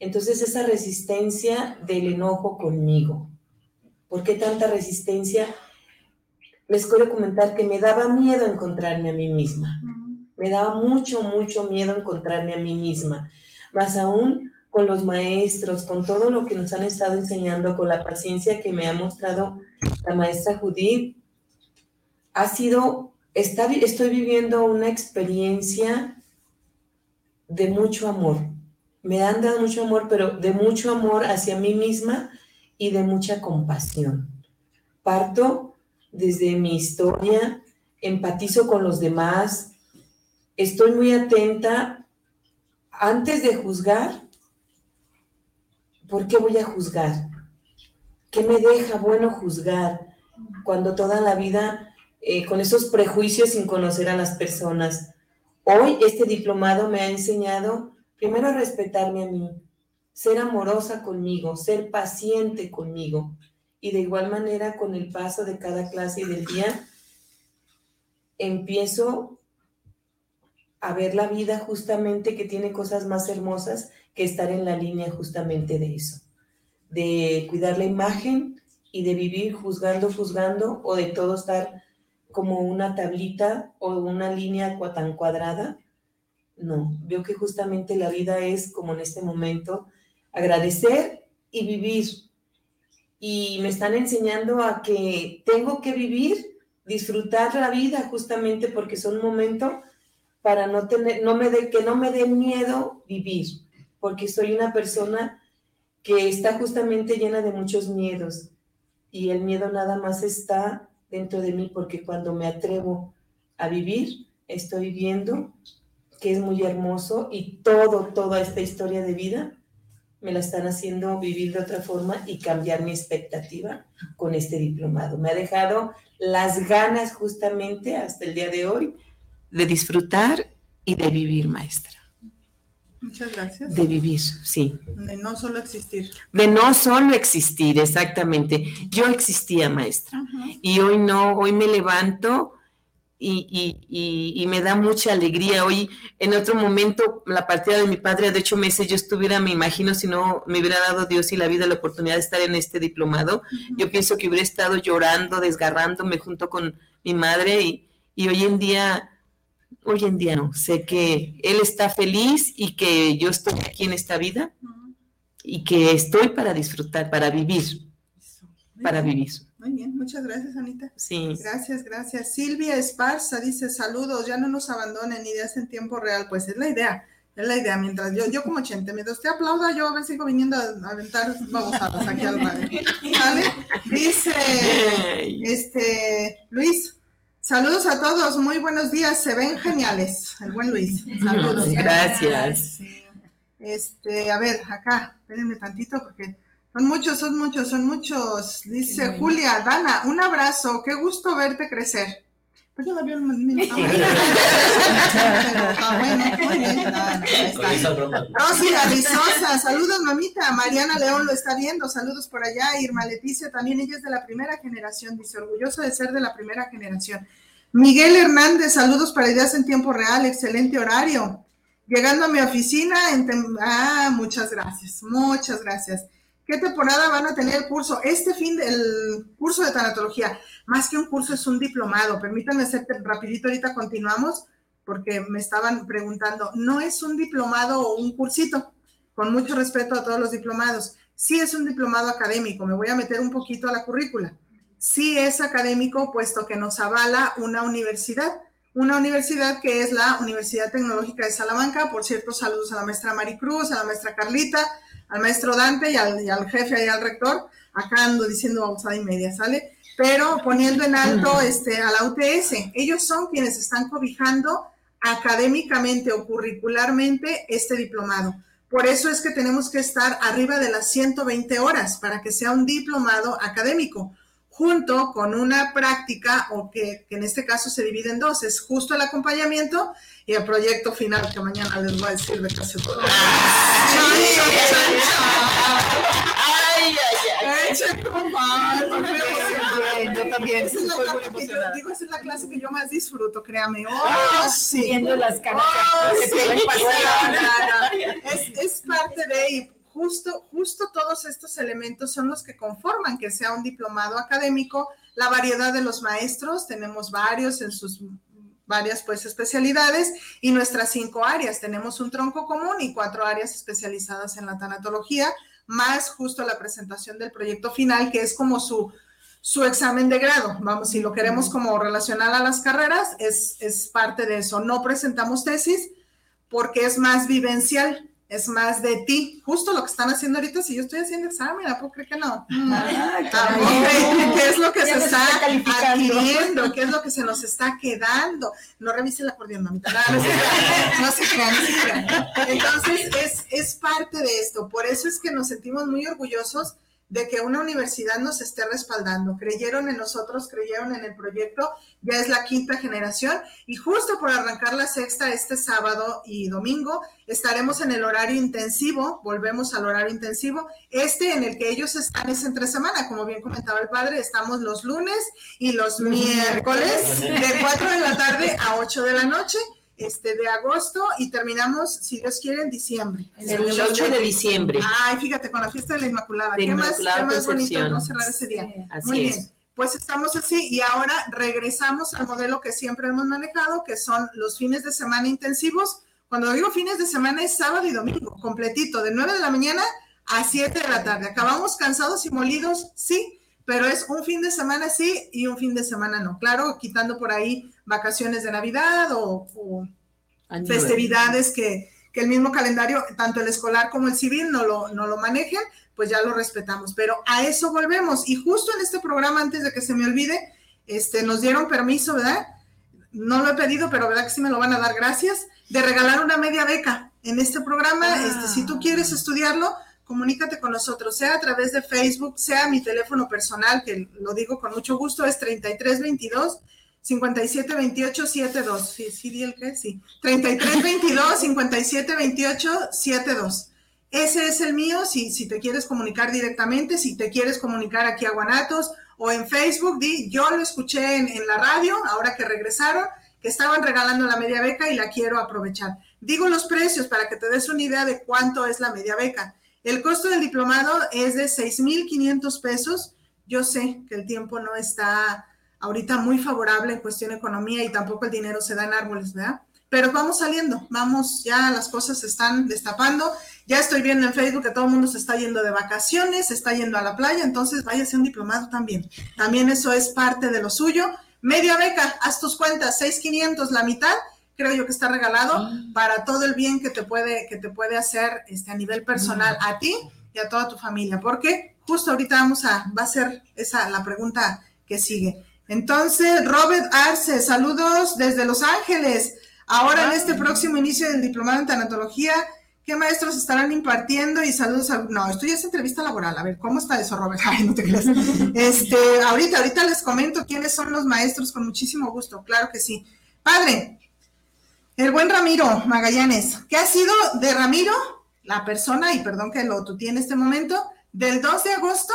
Entonces esa resistencia del enojo conmigo. ¿Por qué tanta resistencia? Les quiero comentar que me daba miedo encontrarme a mí misma. Me daba mucho, mucho miedo encontrarme a mí misma. Más aún con los maestros, con todo lo que nos han estado enseñando, con la paciencia que me ha mostrado la maestra Judith, ha sido, está, estoy viviendo una experiencia de mucho amor. Me han dado mucho amor, pero de mucho amor hacia mí misma y de mucha compasión. Parto desde mi historia, empatizo con los demás, estoy muy atenta antes de juzgar. ¿Por qué voy a juzgar? ¿Qué me deja bueno juzgar cuando toda la vida eh, con esos prejuicios sin conocer a las personas? Hoy este diplomado me ha enseñado primero a respetarme a mí, ser amorosa conmigo, ser paciente conmigo. Y de igual manera con el paso de cada clase y del día empiezo a ver la vida justamente que tiene cosas más hermosas que estar en la línea justamente de eso, de cuidar la imagen y de vivir juzgando, juzgando o de todo estar como una tablita o una línea tan cuadrada. No, veo que justamente la vida es como en este momento agradecer y vivir. Y me están enseñando a que tengo que vivir, disfrutar la vida justamente porque son momentos para no tener, no me de, que no me dé miedo vivir, porque soy una persona que está justamente llena de muchos miedos y el miedo nada más está dentro de mí porque cuando me atrevo a vivir, estoy viendo que es muy hermoso y todo, toda esta historia de vida me la están haciendo vivir de otra forma y cambiar mi expectativa con este diplomado. Me ha dejado las ganas justamente hasta el día de hoy de disfrutar y de vivir, maestra. Muchas gracias. De vivir, sí. De no solo existir. De no solo existir, exactamente. Yo existía, maestra. Y hoy no, hoy me levanto y, y- y- y me da mucha alegría. Hoy, en otro momento, la partida de mi padre de ocho meses, yo estuviera, me imagino, si no me hubiera dado Dios y la vida la oportunidad de estar en este diplomado, yo pienso que hubiera estado llorando, desgarrándome junto con mi madre y, y hoy en día, hoy en día no, sé que él está feliz y que yo estoy aquí en esta vida y que estoy para disfrutar, para vivir, para vivir. Muy bien, muchas gracias, Anita. Sí. Gracias, gracias. Silvia Esparza dice, saludos, ya no nos abandonen, ideas en tiempo real. Pues es la idea, Es la idea, mientras yo, yo como chente, mientras usted aplauda, yo a veces sigo viniendo a aventar babosadas aquí al radio. ¿Vale? Dice, este, Luis, saludos a todos, muy buenos días, se ven geniales. El buen Luis, saludos. Gracias. Este, a ver, acá, espérenme tantito porque son muchos, son muchos, son muchos. Dice Julia, Dana, un abrazo, qué gusto verte crecer. Pues yo la veo en mi- Pero está. bueno. Rosy Rizosa, saludos mamita, Mariana León lo está viendo, saludos por allá, Irma Leticia también, ella es de la primera generación, dice, orgulloso de ser de la primera generación. Miguel Hernández, saludos para ideas en tiempo real, excelente horario. Llegando a mi oficina, en tem- ah, muchas gracias, muchas gracias. ¿Qué temporada van a tener el curso? Este fin del curso de tanatología, más que un curso es un diplomado. Permítanme hacer rapidito, ahorita continuamos, porque me estaban preguntando, no es un diplomado o un cursito, con mucho respeto a todos los diplomados. Sí es un diplomado académico, me voy a meter un poquito a la currícula. Sí es académico, puesto que nos avala una universidad, una universidad que es la Universidad Tecnológica de Salamanca. Por cierto, saludos a la maestra Maricruz, a la maestra Carlita, al maestro Dante y al, y al jefe y al rector. Acá ando diciendo babosada y media, ¿sale? Pero poniendo en alto este, a la UTS. Ellos son quienes están cobijando académicamente o curricularmente este diplomado. Por eso es que tenemos que estar arriba de las 120 horas para que sea un diplomado académico, junto con una práctica, o que, que en este caso se divide en dos, es justo el acompañamiento y el proyecto final, que mañana les voy a decir de por favor. Yo también Esa es la muy clase que yo, digo, esa es la clase que yo más disfruto, créame. Oh, sí. Viendo las caras. Oh, sí, te ven sí, pasar. no, no. Es, es parte de, y justo, justo todos estos elementos son los que conforman que sea un diplomado académico. La variedad de los maestros, tenemos varios en sus varias pues especialidades y nuestras cinco áreas. Tenemos un tronco común y cuatro áreas especializadas en la tanatología, más justo la presentación del proyecto final, que es como su, su examen de grado. Vamos, si lo queremos como relacionar a las carreras, es, es parte de eso. No presentamos tesis porque es más vivencial, es más de ti. Justo lo que están haciendo ahorita, si yo estoy haciendo examen, ¿a poco cree que no? Ay, Ah, ok, ¿Qué es lo que se está adquiriendo? ¿Qué es lo que se nos está quedando? No revise el acordeón, mamita. No, no se crean, no se crean, no se crean. Entonces, es, es parte de esto. Por eso es que nos sentimos muy orgullosos de que una universidad nos esté respaldando. Creyeron en nosotros, creyeron en el proyecto, ya es la quinta generación y justo por arrancar la sexta este sábado y domingo estaremos en el horario intensivo, volvemos al horario intensivo, este en el que ellos están es entre semana, como bien comentaba el padre, estamos los lunes y los miércoles de 4 de la tarde a 8 de la noche. Este de agosto y terminamos, si Dios quiere, en diciembre. El 8 de diciembre. Ay, fíjate, con la fiesta de la Inmaculada. De ¿Qué más, qué más bonito no cerrar ese día? Así Muy es. bien. Pues estamos así y ahora regresamos al modelo que siempre hemos manejado, que son los fines de semana intensivos. Cuando digo fines de semana es sábado y domingo, completito, de 9 de la mañana a 7 de la tarde. Acabamos cansados y molidos, sí, pero es un fin de semana sí y un fin de semana no. Claro, quitando por ahí vacaciones de Navidad o, festividades que, que el mismo calendario, tanto el escolar como el civil, no lo, no lo manejen, pues ya lo respetamos. Pero a eso volvemos. Y justo en este programa, antes de que se me olvide, este, nos dieron permiso, ¿verdad? No lo he pedido, pero verdad que sí me lo van a dar, gracias, de regalar una media beca en este programa. Ah. Este, si tú quieres estudiarlo, comunícate con nosotros, sea a través de Facebook, sea mi teléfono personal, que lo digo con mucho gusto, es 3322 57 28 72. Sí, sí, di el que sí. 33 22 57 28 72. Ese es el mío, si, si te quieres comunicar directamente, si te quieres comunicar aquí a Guanatos o en Facebook, di, yo lo escuché en, en la radio, ahora que regresaron, que estaban regalando la media beca y la quiero aprovechar. Digo los precios para que te des una idea de cuánto es la media beca. El costo del diplomado es de 6,500 pesos. Yo sé que el tiempo no está ahorita muy favorable en cuestión de economía y tampoco el dinero se da en árboles, ¿verdad? Pero vamos saliendo, vamos, ya las cosas se están destapando. Ya estoy viendo en Facebook que todo el mundo se está yendo de vacaciones, se está yendo a la playa, entonces váyase un diplomado también. También eso es parte de lo suyo. Media beca, haz tus cuentas, 6,500 la mitad, creo yo que está regalado para todo el bien que te puede, que te puede hacer este, a nivel personal a ti y a toda tu familia, porque justo ahorita vamos a, va a ser esa la pregunta que sigue. Entonces, Robert Arce, saludos desde Los Ángeles. Ahora en este próximo inicio del diplomado en tanatología, ¿qué maestros estarán impartiendo? Y saludos a... No, esto ya es entrevista laboral. A ver, ¿cómo está eso, Robert? Ay, no te creas. Este, ahorita, ahorita les comento quiénes son los maestros con muchísimo gusto. Claro que sí. Padre, el buen Ramiro Magallanes, ¿qué ha sido de Ramiro, la persona, y perdón que lo tuteé en este momento, del 2 de agosto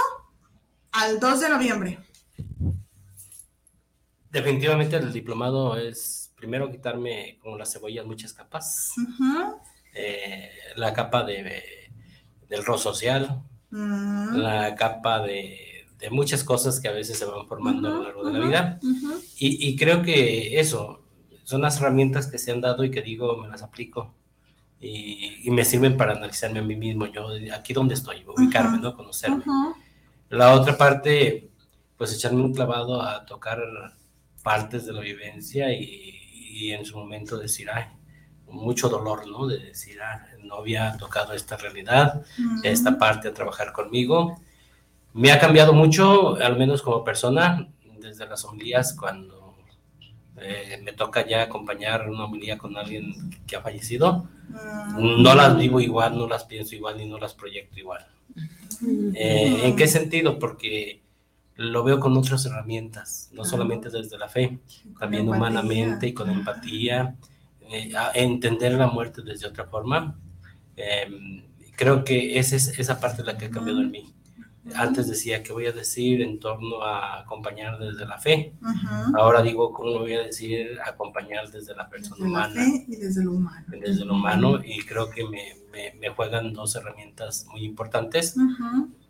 al 2 de noviembre? Definitivamente el diplomado es primero quitarme como las cebollas muchas capas. Eh, la capa de, del rol social, Mm. la capa de, de muchas cosas que a veces se van formando a lo largo de la vida. Y, y creo que eso son las herramientas que se han dado y que digo, me las aplico. Y, y me sirven para analizarme a mí mismo, yo aquí donde estoy, ubicarme. ¿no? Conocerme. La otra parte, pues echarme un clavado a tocar partes de la vivencia y, y en su momento decir, ay, mucho dolor, ¿no? De decir, ah, no había tocado esta realidad, esta parte a trabajar conmigo. Me ha cambiado mucho, al menos como persona, desde las homilías cuando eh, me toca ya acompañar una homilía con alguien que ha fallecido. Mm. No las vivo igual, no las pienso igual y no las proyecto igual. Eh, ¿En qué sentido? Porque lo veo con otras herramientas, no solamente desde la fe, también empatía. humanamente y con empatía, eh, a entender la muerte desde otra forma. Eh, creo que esa es esa parte la que ha cambiado en mí. Antes decía que voy a decir en torno a acompañar desde la fe. Ahora digo, ¿cómo voy a decir? Acompañar desde la persona Desde la humana fe y desde lo humano. desde lo humano y creo que me, me, me juegan dos herramientas muy importantes,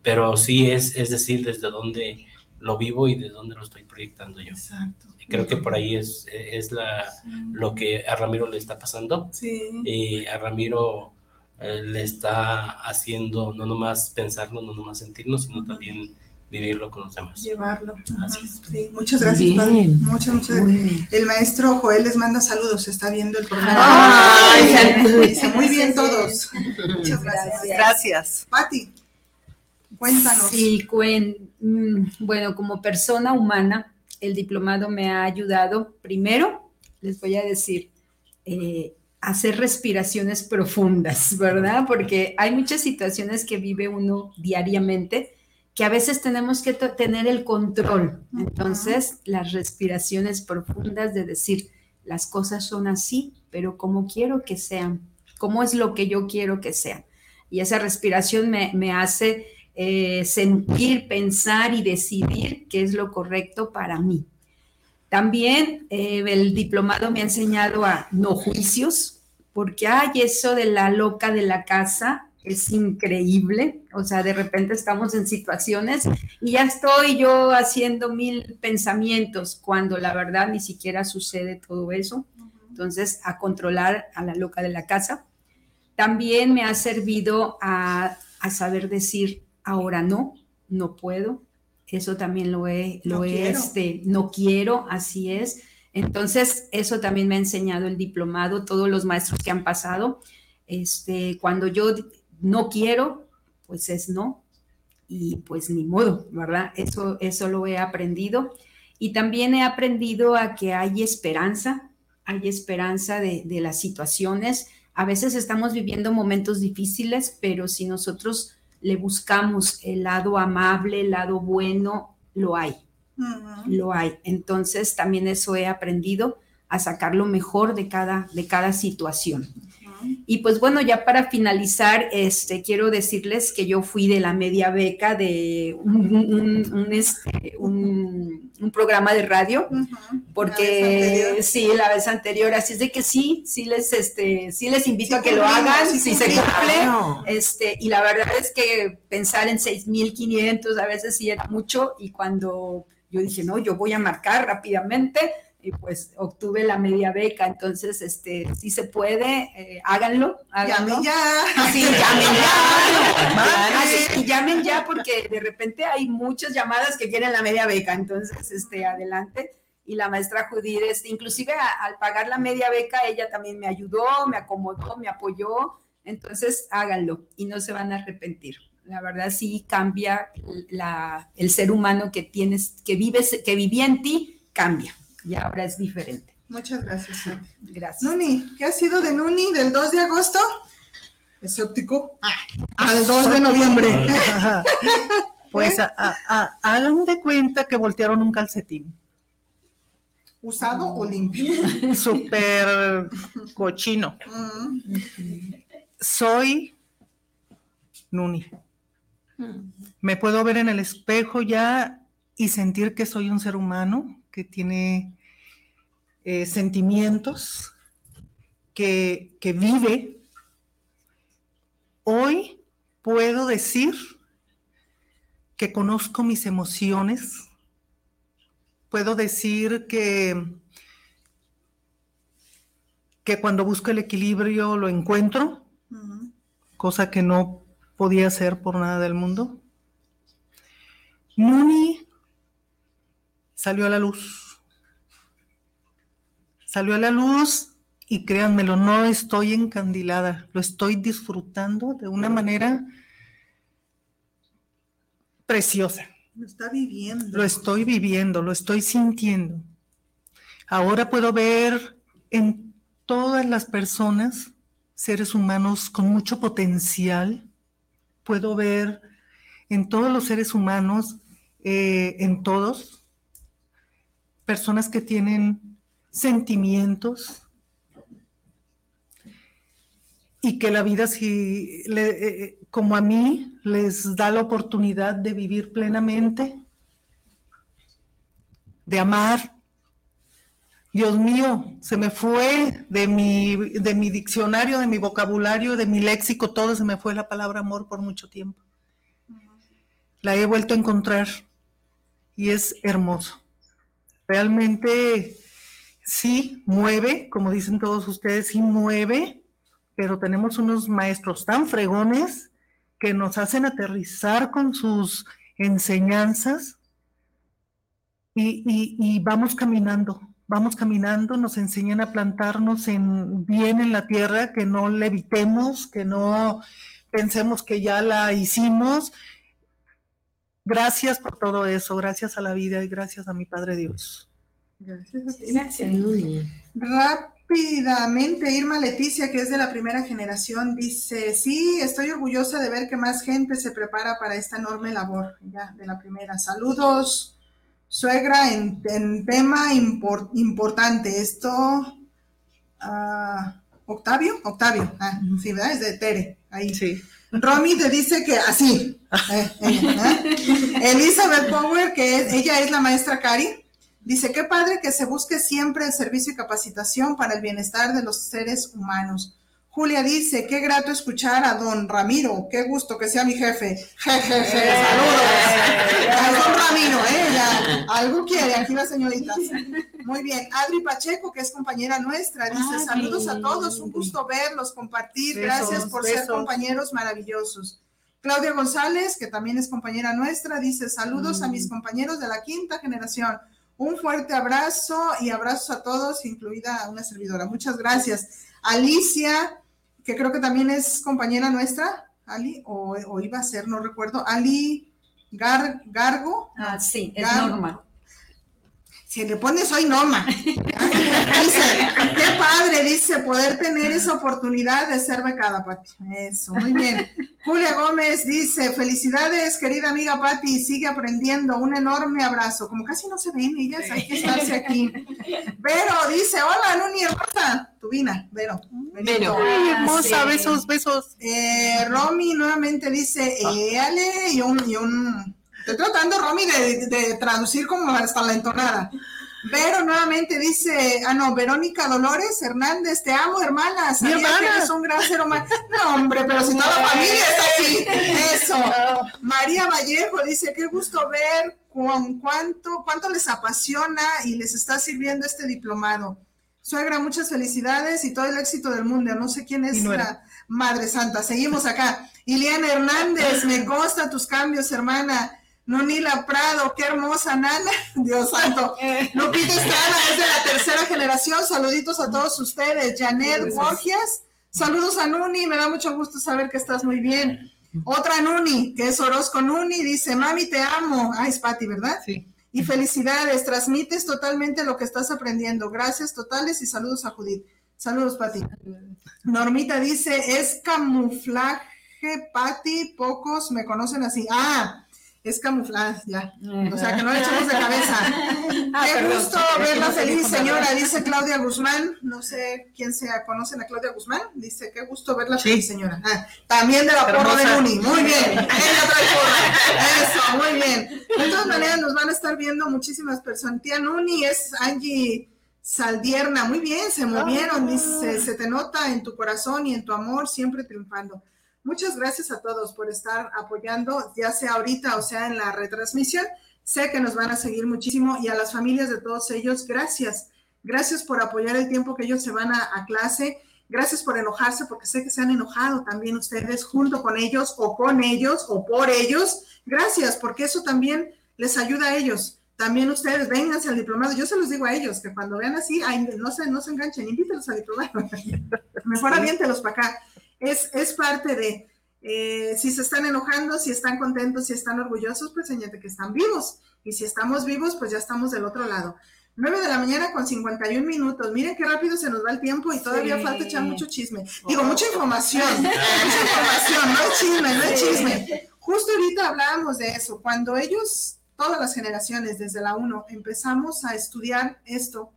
pero sí es, es decir, desde dónde lo vivo y de dónde lo estoy proyectando yo. Exacto. Y creo que por ahí es, es la, lo que a Ramiro le está pasando Sí. y a Ramiro eh, le está haciendo no nomás pensarlo, no nomás sentirlo, sino también vivirlo con los demás. Llevarlo. Así es. Sí, muchas gracias, Bien. padre. Muchas, muchas gracias. El maestro Joel les manda saludos, está viendo el programa. Ay, saludos. Dice, muy bien todos. Muchas gracias. Gracias. Pati, cuéntanos. Sí, cuen- mm, bueno, como persona humana, el diplomado me ha ayudado, primero, les voy a decir, eh, hacer respiraciones profundas, ¿verdad? Porque hay muchas situaciones que vive uno diariamente que a veces tenemos que tener el control. Entonces, las respiraciones profundas de decir, las cosas son así, pero como quiero que sean, cómo es lo que yo quiero que sean. Y esa respiración me, me hace eh, sentir, pensar y decidir qué es lo correcto para mí. También eh, el diplomado me ha enseñado a no juicios, porque hay eso de la loca de la casa, es increíble. O sea, de repente estamos en situaciones y ya estoy yo haciendo mil pensamientos cuando la verdad ni siquiera sucede todo eso. Entonces, a controlar a la loca de la casa. También me ha servido a, a saber decir, ahora no, no puedo. Eso también lo he, lo No he, quiero. este, no quiero, así es. Entonces, eso también me ha enseñado el diplomado, todos los maestros que han pasado. Este, cuando yo no quiero, pues es no. Y pues ni modo, ¿verdad? Eso, eso lo he aprendido. Y también he aprendido a que hay esperanza, hay esperanza de, de las situaciones. A veces estamos viviendo momentos difíciles, pero si nosotros le buscamos el lado amable, el lado bueno, lo hay, lo hay. Entonces también eso he aprendido a sacar lo mejor de cada, de cada situación. Y pues bueno, ya para finalizar, este, quiero decirles que yo fui de la media beca de un, un- un, este, un- un programa de radio, porque sí, la vez anterior, así es de que sí, sí les, este, sí les invito Sí a que lo hagan, sí si se cumple, este, y la verdad es que pensar en 6.500 a veces sí era mucho, y cuando yo dije, no, yo voy a marcar rápidamente, y pues obtuve la media beca, entonces, este, sí se puede, eh, háganlo, háganlo. Llame ya. Sí, llamen ya. Llamen ya porque de repente hay muchas llamadas que quieren la media beca, entonces, este, adelante. y la maestra Judith, este, inclusive a- al pagar la media beca, ella también me ayudó, me acomodó, me apoyó. Entonces, háganlo y no se van a arrepentir. La verdad sí cambia la- el ser humano que tienes, que vives, que vivía en ti, cambia. Y ahora es diferente. Muchas gracias. Gracias. Nuni, ¿qué ha sido de Nuni del 2 de agosto? Escéptico. Al 2 de noviembre. Pues a- a- a- hagan de cuenta que voltearon un calcetín. ¿Usado o limpio? Súper cochino. Mm. Soy Nuni. Me puedo ver en el espejo ya y sentir que soy un ser humano que tiene eh, sentimientos, que, que vive. Hoy puedo decir que conozco mis emociones. Puedo decir que, que cuando busco el equilibrio lo encuentro, cosa que no podía hacer por nada del mundo. Nuni salió a la luz. Salió a la luz y créanmelo, no estoy encandilada, lo estoy disfrutando de una manera preciosa. Lo está viviendo. Lo estoy viviendo, lo estoy sintiendo. Ahora puedo ver en todas las personas, seres humanos con mucho potencial. Puedo ver en todos los seres humanos, eh, en todos, personas que tienen sentimientos y que la vida, si, le- eh, como a mí, les da la oportunidad de vivir plenamente, de amar. Dios mío, se me fue de mi, de mi diccionario, de mi vocabulario, de mi léxico, todo se me fue la palabra amor por mucho tiempo. La he vuelto a encontrar y es hermoso. Realmente sí mueve, como dicen todos ustedes, sí mueve, pero tenemos unos maestros tan fregones que nos hacen aterrizar con sus enseñanzas y, y- vamos caminando, vamos caminando, nos enseñan a plantarnos en, bien en la tierra, que no levitemos, que no pensemos que ya la hicimos. Gracias por todo eso, gracias a la vida y gracias a mi Padre Dios. Gracias. Rápidamente, Irma Leticia, que es de la primera generación, dice, sí, estoy orgullosa de ver que más gente se prepara para esta enorme labor, ya, de la primera. Saludos, suegra, en, en tema impor- importante. Esto, ah, Octavio, Octavio, ah, sí, ¿verdad? Es de Tere, ahí. Sí. Romy te dice que así. eh, eh, ¿eh? Elizabeth Power, que ella es la maestra Cari, dice, qué padre que se busque siempre el servicio y capacitación para el bienestar de los seres humanos. Julia dice, qué grato escuchar a don Ramiro, qué gusto que sea mi jefe. Jejeje, saludos. A don Ramiro, ¿eh? Ya, algo quiere aquí la señorita. Muy bien. Adri Pacheco, que es compañera nuestra, dice, Adri. saludos a todos, un gusto verlos, compartir, Besos, gracias por ser compañeros maravillosos. Claudia González, que también es compañera nuestra, dice, saludos a mis compañeros de la quinta generación. Un fuerte abrazo y abrazos a todos, incluida una servidora. Muchas gracias. Alicia, que creo que también es compañera nuestra, Ali, o, o iba a ser, no recuerdo, Ali Gar- Gargo. Ah, sí, es Gar- Norma. Si le pones soy Norma. Dice, qué padre, dice, poder tener esa oportunidad de ser becada, Pati. Eso, muy bien. Julia Gómez dice, felicidades, querida amiga Pati, sigue aprendiendo, un enorme abrazo. Como casi no se ven ellas, hay que estarse aquí. Vero dice, hola, Nuni hermosa. Tubina, Vero. Benito. Ay, hermosa, sí. besos, besos. Eh, Romy nuevamente dice, eh, Ale, y un, y un, estoy tratando, Romy, de, de traducir como hasta la entonada. Vero nuevamente dice, ah, no, Verónica Dolores Hernández, te amo, hermana, sabía hermana. que eres un gran ser humano. No, hombre, pero si toda la familia está aquí. Eso. María Vallejo dice, qué gusto ver con cuánto, cuánto les apasiona y les está sirviendo este diplomado. Suegra, muchas felicidades y todo el éxito del mundo. No sé quién es nuera. la Madre Santa. Seguimos acá. Iliana Hernández, me consta tus cambios, hermana. Nunila Prado, qué hermosa nana, Dios santo. Lupita Estrada es de la tercera generación, saluditos a todos ustedes. Janet Borges, saludos a Nuni, me da mucho gusto saber que estás muy bien. Otra Nuni, que es Orozco Nuni, dice, mami, te amo. Ah, es Pati, ¿verdad? Sí. Y felicidades, transmites totalmente lo que estás aprendiendo. Gracias totales y saludos a Judith. Saludos, Pati. Normita dice, es camuflaje, Pati, pocos me conocen así. Ah, es camuflaje, ya. O sea, que no le echemos de cabeza. Ah, Qué perdón. gusto verla feliz, señora, dice Claudia Guzmán. No sé quién sea, ¿conocen a Claudia Guzmán? Dice, qué gusto verla feliz, señora. Ah, también de la porra de Hermosa. Uni. Muy bien. Ella trae porra. Eso, muy bien. De todas maneras, nos van a estar viendo muchísimas personas. Tía Nuni es Angie Saldierna. Muy bien, se movieron. Dice, se te nota en tu corazón y en tu amor, siempre triunfando. Muchas gracias a todos por estar apoyando, ya sea ahorita o sea en la retransmisión. Sé que nos van a seguir muchísimo y a las familias de todos ellos, gracias. Gracias por apoyar el tiempo que ellos se van a, a clase. Gracias por enojarse porque sé que se han enojado también ustedes junto con ellos o con ellos o por ellos. Gracias porque eso también les ayuda a ellos. También ustedes vénganse al diplomado. Yo se los digo a ellos que cuando vean así, ay, no, se, no se enganchen, invítelos al diplomado. Mejor aviéntelos para acá. Es, es parte de, eh, si se están enojando, si están contentos, si están orgullosos, pues señate que están vivos. Y si estamos vivos, pues ya estamos del otro lado. 9 de la mañana con 51 minutos. Miren qué rápido se nos va el tiempo y todavía Sí. falta echar mucho chisme. Digo, mucha información. mucha información, no es chisme, no es chisme. Justo ahorita hablábamos de eso. Cuando ellos, todas las generaciones, desde la 1, empezamos a estudiar esto,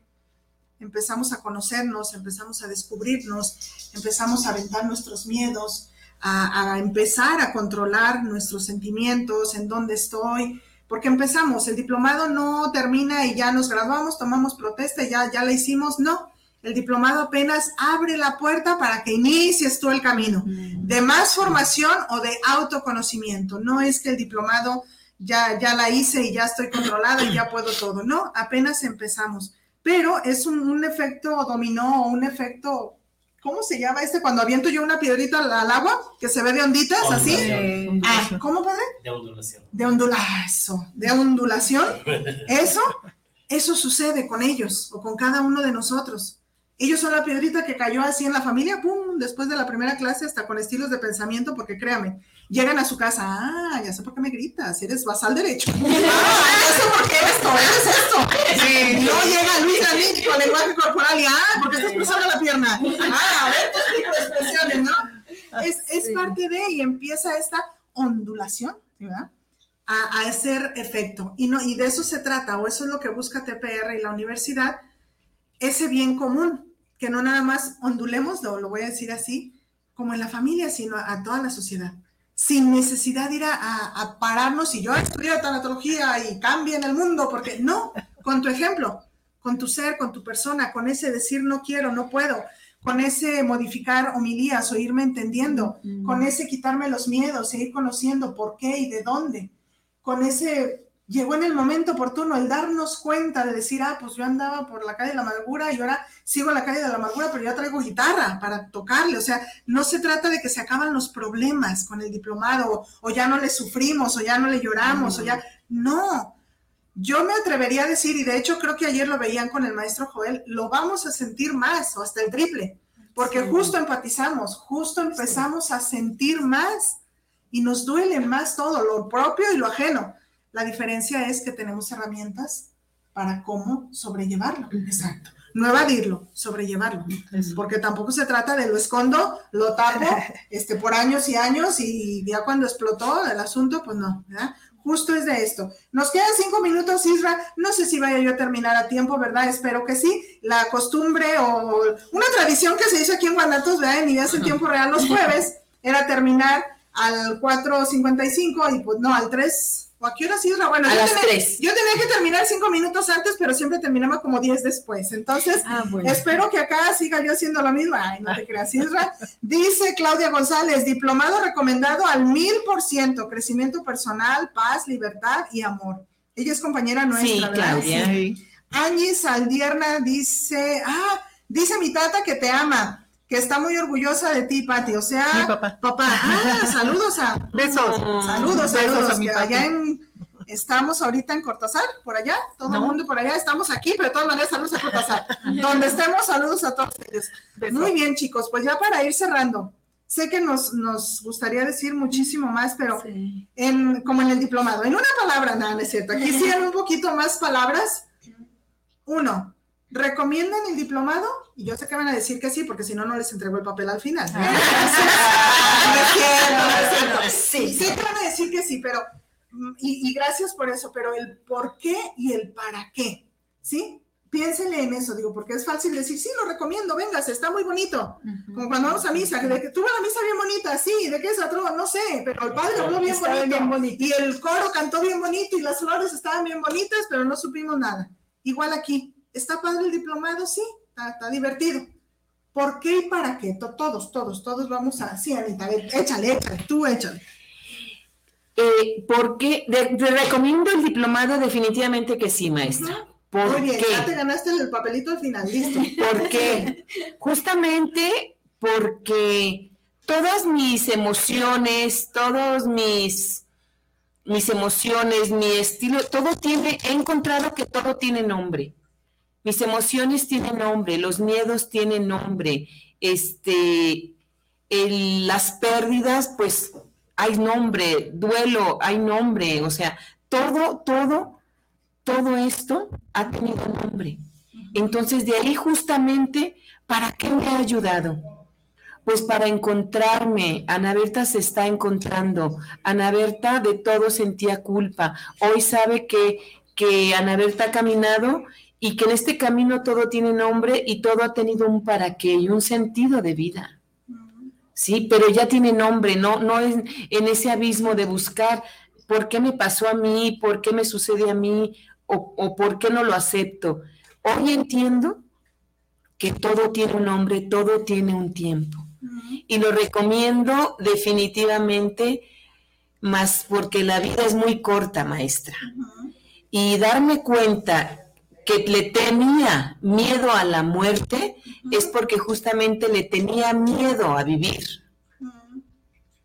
empezamos a conocernos, empezamos a descubrirnos, empezamos a aventar nuestros miedos, a, a empezar a controlar nuestros sentimientos, en dónde estoy, porque empezamos, el diplomado no termina y ya nos graduamos, tomamos protesta y ya, ya la hicimos, no. El diplomado apenas abre la puerta para que inicies tú el camino de más formación o de autoconocimiento. No es que el diplomado ya, ya la hice y ya estoy controlada y ya puedo todo. No, apenas empezamos. Pero es un, un efecto dominó un efecto, ¿cómo se llama este? Cuando aviento yo una piedrita al, al agua, que se ve de onditas, así. Ondulación. Ah, ¿cómo padre? De ondulación. De ondulación. De ondulación. Eso, eso sucede con ellos o con cada uno de nosotros. Ellos son la piedrita que cayó así en la familia, pum, después de la primera clase, hasta con estilos de pensamiento, porque créame, llegan a su casa, ah, ya sé por qué me gritas, eres basal derecho. Ah, ya sé por qué esto, eres esto. Sí, no llega Luis Granich con lenguaje corporal y, ah, porque estás cruzando la pierna. Ah, a ver, tus tipo de expresiones, ¿no? Es, es parte de, y empieza esta ondulación, ¿verdad? A, a hacer efecto. Y, no, y de eso se trata, o eso es lo que busca TPR y la universidad, ese bien común, que no nada más ondulemos, lo, lo voy a decir así, como en la familia, sino a, a toda la sociedad, sin necesidad de ir a, a- a pararnos y yo estudio tanatología y cambie en el mundo, porque no, con tu ejemplo, con tu ser, con tu persona, con ese decir no quiero, no puedo, con ese modificar homilías o irme entendiendo, con ese quitarme los miedos e ir conociendo por qué y de dónde, con ese llegó en el momento oportuno el darnos cuenta de decir, ah, pues yo andaba por la calle de la amargura y ahora sigo en la calle de la amargura, pero ya traigo guitarra para tocarle. O sea, no se trata de que se acaban los problemas con el diplomado o, ya no le sufrimos o ya no le lloramos o ya... No, yo me atrevería a decir, y de hecho creo que ayer lo veían con el maestro Joel, lo vamos a sentir más o hasta el triple, porque Sí. justo empatizamos, justo empezamos a sentir más y nos duele más todo, lo propio y lo ajeno. La diferencia es que tenemos herramientas para cómo sobrellevarlo. Exacto. No evadirlo, sobrellevarlo. Porque tampoco se trata de lo escondo, lo tapo este, por años y años y ya cuando explotó el asunto, pues no, ¿verdad? Justo es de esto. Nos quedan cinco minutos, Isra. No sé si vaya yo a terminar a tiempo, ¿verdad? Espero que sí. La costumbre o una tradición que se hizo aquí en Guanatos, ¿verdad? En Ideas en Tiempo Real los jueves, era terminar al 4.55 y pues no, al 3. ¿O a qué hora Isra? Bueno, A yo las tenía- tres. Yo tenía que terminar cinco minutos antes, pero siempre terminaba como 10 después. Entonces, Ah, bueno. Espero que acá siga yo haciendo lo mismo. Ay, no te creas, Isra. Dice Claudia González, diplomado recomendado al mil por ciento, crecimiento personal, paz, libertad y amor. Ella es compañera nuestra, Sí, ¿verdad? Claudia. Sí. Angie Saldierna dice, ah, dice mi tata que te ama, que está muy orgullosa de ti, Pati. O sea, Mi papá. papá. Ah, saludos a, Besos. saludos, Besos saludos, a mi que papi. allá en, Estamos ahorita en Cortázar, por allá, todo el mundo por allá, estamos aquí, pero de todas maneras saludos a Cortázar. Donde estemos, saludos a todos ellos. Muy bien, chicos, pues ya para ir cerrando, sé que nos, nos gustaría decir muchísimo más, pero en, como en el diplomado, en una palabra, nada, no es cierto, aquí sí en un poquito más palabras. Uno, ¿recomiendan el diplomado? Y yo sé que van a decir que sí, porque si no, no les entrego el papel al final. No. Sí. Sé que van a decir que sí, pero, mm, y, y gracias por eso, pero el por qué y el para qué, ¿sí? Piénsenle en eso, digo, porque es fácil decir, sí, lo recomiendo, vengas, está muy bonito. Como cuando vamos a misa, de que tuvo la misa bien bonita, sí, ¿de qué es otro? No sé, pero el padre habló bien bonito. bien bonito. Y el coro cantó bien bonito y las flores estaban bien bonitas, pero no supimos nada. Igual aquí, ¿está padre el diplomado? Sí, está, está divertido. ¿Por qué y para qué? To- Todos, todos, todos vamos a... Sí, Anita, a ver, échale, échale, tú échale. Eh, porque de- te recomiendo el diplomado definitivamente que sí, maestra. ¿Por Muy bien, qué? ya te ganaste el papelito al final, listo. ¿Por qué? Justamente porque todas mis emociones, todos mis, mis emociones, mi estilo, todo tiene, he encontrado que todo tiene nombre. Mis emociones tienen nombre, los miedos tienen nombre, este, el- las pérdidas, pues hay nombre, duelo, hay nombre, o sea, todo, todo, todo esto ha tenido nombre. Entonces, de ahí justamente, ¿para qué me ha ayudado? Pues para encontrarme. Ana Berta se está encontrando. Ana Berta de todo sentía culpa. Hoy sabe que, que Ana Berta ha caminado y que en este camino todo tiene nombre y todo ha tenido un para qué y un sentido de vida. Sí, pero ya tiene nombre, no, no es en ese abismo de buscar por qué me pasó a mí, por qué me sucede a mí o, o por qué no lo acepto. Hoy entiendo que todo tiene un nombre, todo tiene un tiempo. Y lo recomiendo definitivamente, más porque la vida es muy corta, maestra. Y darme cuenta que le tenía miedo a la muerte es porque justamente le tenía miedo a vivir.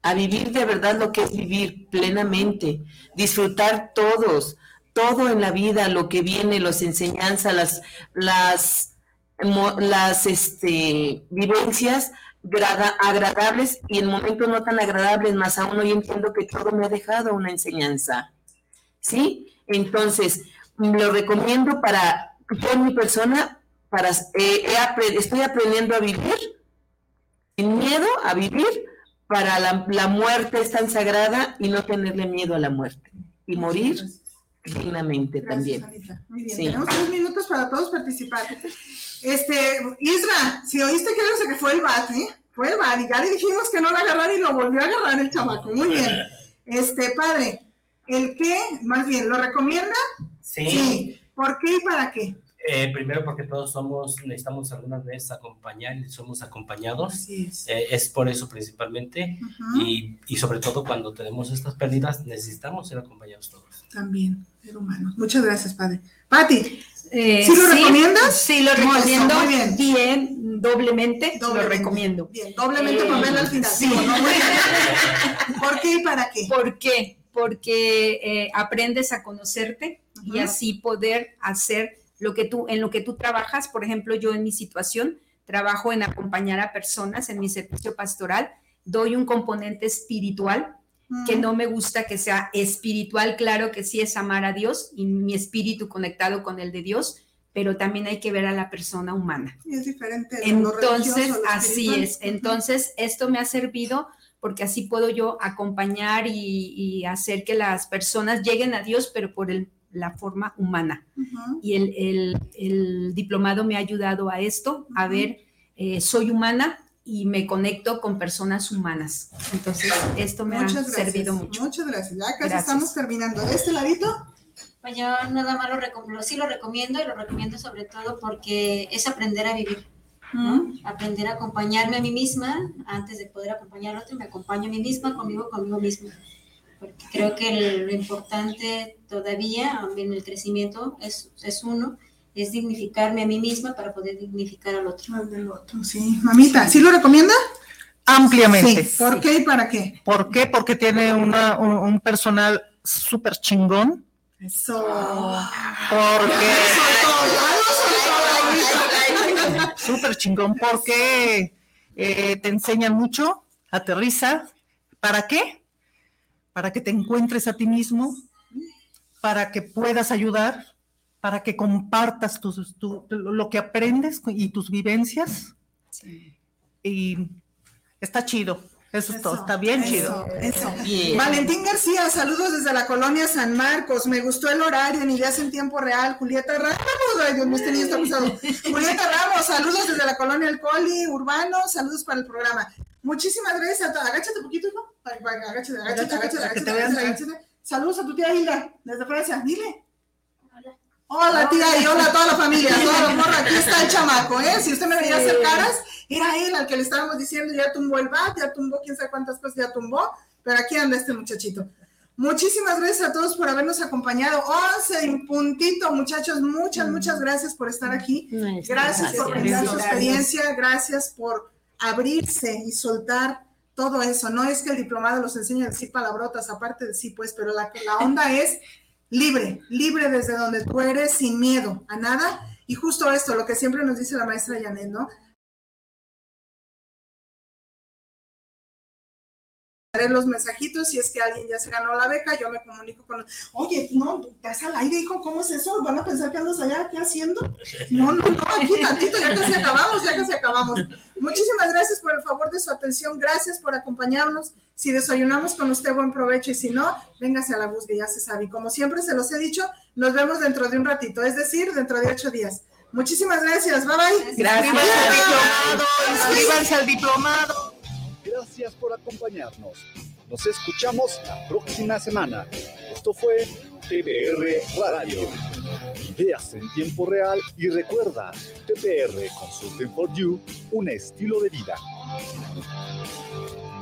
A vivir de verdad lo que es vivir plenamente, disfrutar todos, todo en la vida, lo que viene, las enseñanzas, las, las, este, vivencias grada- agradables y en momentos no tan agradables, más aún hoy entiendo que todo me ha dejado una enseñanza. ¿Sí? Entonces, lo recomiendo para, yo en mi persona, para, eh, estoy aprendiendo a vivir sin miedo a vivir para la, la muerte es tan sagrada y no tenerle miedo a la muerte y morir dignamente también. Anita. Muy bien, Sí. tenemos tres minutos para todos participar. Este, Isra, si oíste que no sé que fue el bat, ¿eh? Fue el bat, y ya le dijimos que no lo agarrara y lo volvió a agarrar el chamaco. Muy bien. Este, padre, ¿el qué? Más bien, ¿lo recomienda? Sí. ¿Por qué y para qué? Eh, primero porque todos somos, necesitamos algunas veces acompañar y somos acompañados. Así es. Eh, es por eso principalmente. Y, y sobre todo cuando tenemos estas pérdidas, necesitamos ser acompañados todos. También, ser humano. Muchas gracias, padre. Pati, Eh, ¿Sí lo recomiendas? Sí, lo recomiendo muy bien. bien, doblemente, lo recomiendo. Bien, doblemente Eh, al final. sí. ¿Por qué y para qué? ¿Por qué? Porque eh, aprendes a conocerte y así poder hacer lo que tú, en lo que tú trabajas. Por ejemplo, yo en mi situación trabajo en acompañar a personas en mi servicio pastoral, doy un componente espiritual que no me gusta que sea espiritual, claro que sí es amar a Dios y mi espíritu conectado con el de Dios, pero también hay que ver a la persona humana. Y es diferente. Entonces, lo así es. Entonces, esto me ha servido porque así puedo yo acompañar y, y hacer que las personas lleguen a Dios, pero por el- la forma humana. Y el, el- el diplomado me ha ayudado a esto, a ver, eh, soy humana y me conecto con personas humanas. Entonces, esto me Muchas ha gracias. servido mucho. Muchas gracias. Ya casi Gracias. estamos terminando. ¿De este ladito? Pues yo nada más lo, lo- sí lo recomiendo y lo recomiendo sobre todo porque es aprender a vivir, ¿no? Aprender a acompañarme a mí misma antes de poder acompañar a otro, me acompaño a mí misma, conmigo, conmigo misma. Porque creo que el- lo importante todavía en el crecimiento es, es uno, es dignificarme a mí misma para poder dignificar al otro. Al del otro, sí. Mamita, ¿sí lo recomienda? Ampliamente. ¿Por qué y para qué? ¿Por qué? Porque tiene una- un, un personal súper chingón Eso. Porque. Súper chingón, porque eh, te enseñan mucho, aterriza. ¿Para qué? Para que te encuentres a ti mismo, para que puedas ayudar, para que compartas tus, tu- lo que aprendes y tus vivencias. Y está chido. Eso es todo, está bien eso, chido. Eso. Bien. Valentín García, saludos desde la colonia San Marcos. Me gustó el horario en ideas en tiempo real. Julieta Ramos, ay Dios mío, este niño está pesado. Julieta Ramos, saludos desde la colonia El Coli, Urbano, saludos para el programa. Muchísimas gracias a todos. Agáchate un poquito, hijo. Agáchate, agáchate, Agáchate, agáchate, agáchate. Saludos a tu tía Hilda, desde Francia. Dile. Hola tía y hola a toda la familia, a toda la morra, aquí está el chamaco, ¿eh? Si usted me veía hacer caras, era él al que le estábamos diciendo, ya tumbó el bat, ya tumbó quién sabe cuántas cosas, ya tumbó, pero aquí anda este muchachito. Muchísimas gracias a todos por habernos acompañado. 11 en puntito, muchachos, muchas, muchas gracias por estar aquí. Gracias por brindar su experiencia, gracias por abrirse y soltar todo eso. No es que el diplomado los enseñe a decir palabrotas, aparte de sí, pues, pero la, la onda es libre, libre desde donde tú eres, sin miedo a nada. Y justo esto, lo que siempre nos dice la maestra Janet, ¿no? Los mensajitos, si es que alguien ya se ganó la beca, yo me comunico con oye, no, estás al aire, hijo, ¿cómo es eso? ¿Van a pensar que andas allá, qué haciendo? No, no, no, aquí tantito, ya casi acabamos, ya casi acabamos. Muchísimas gracias por el favor de su atención, gracias por acompañarnos. Si desayunamos con usted, buen provecho, y si no, véngase a la búsqueda, ya se sabe. Y como siempre se los he dicho, nos vemos dentro de un ratito, es decir, dentro de ocho días. Muchísimas gracias, bye bye. Gracias al diplomado, al diplomado. Por acompañarnos. Nos escuchamos la próxima semana. Esto fue TPR Radio. Ideas en tiempo real y recuerda, TPR Consulting for You, un estilo de vida.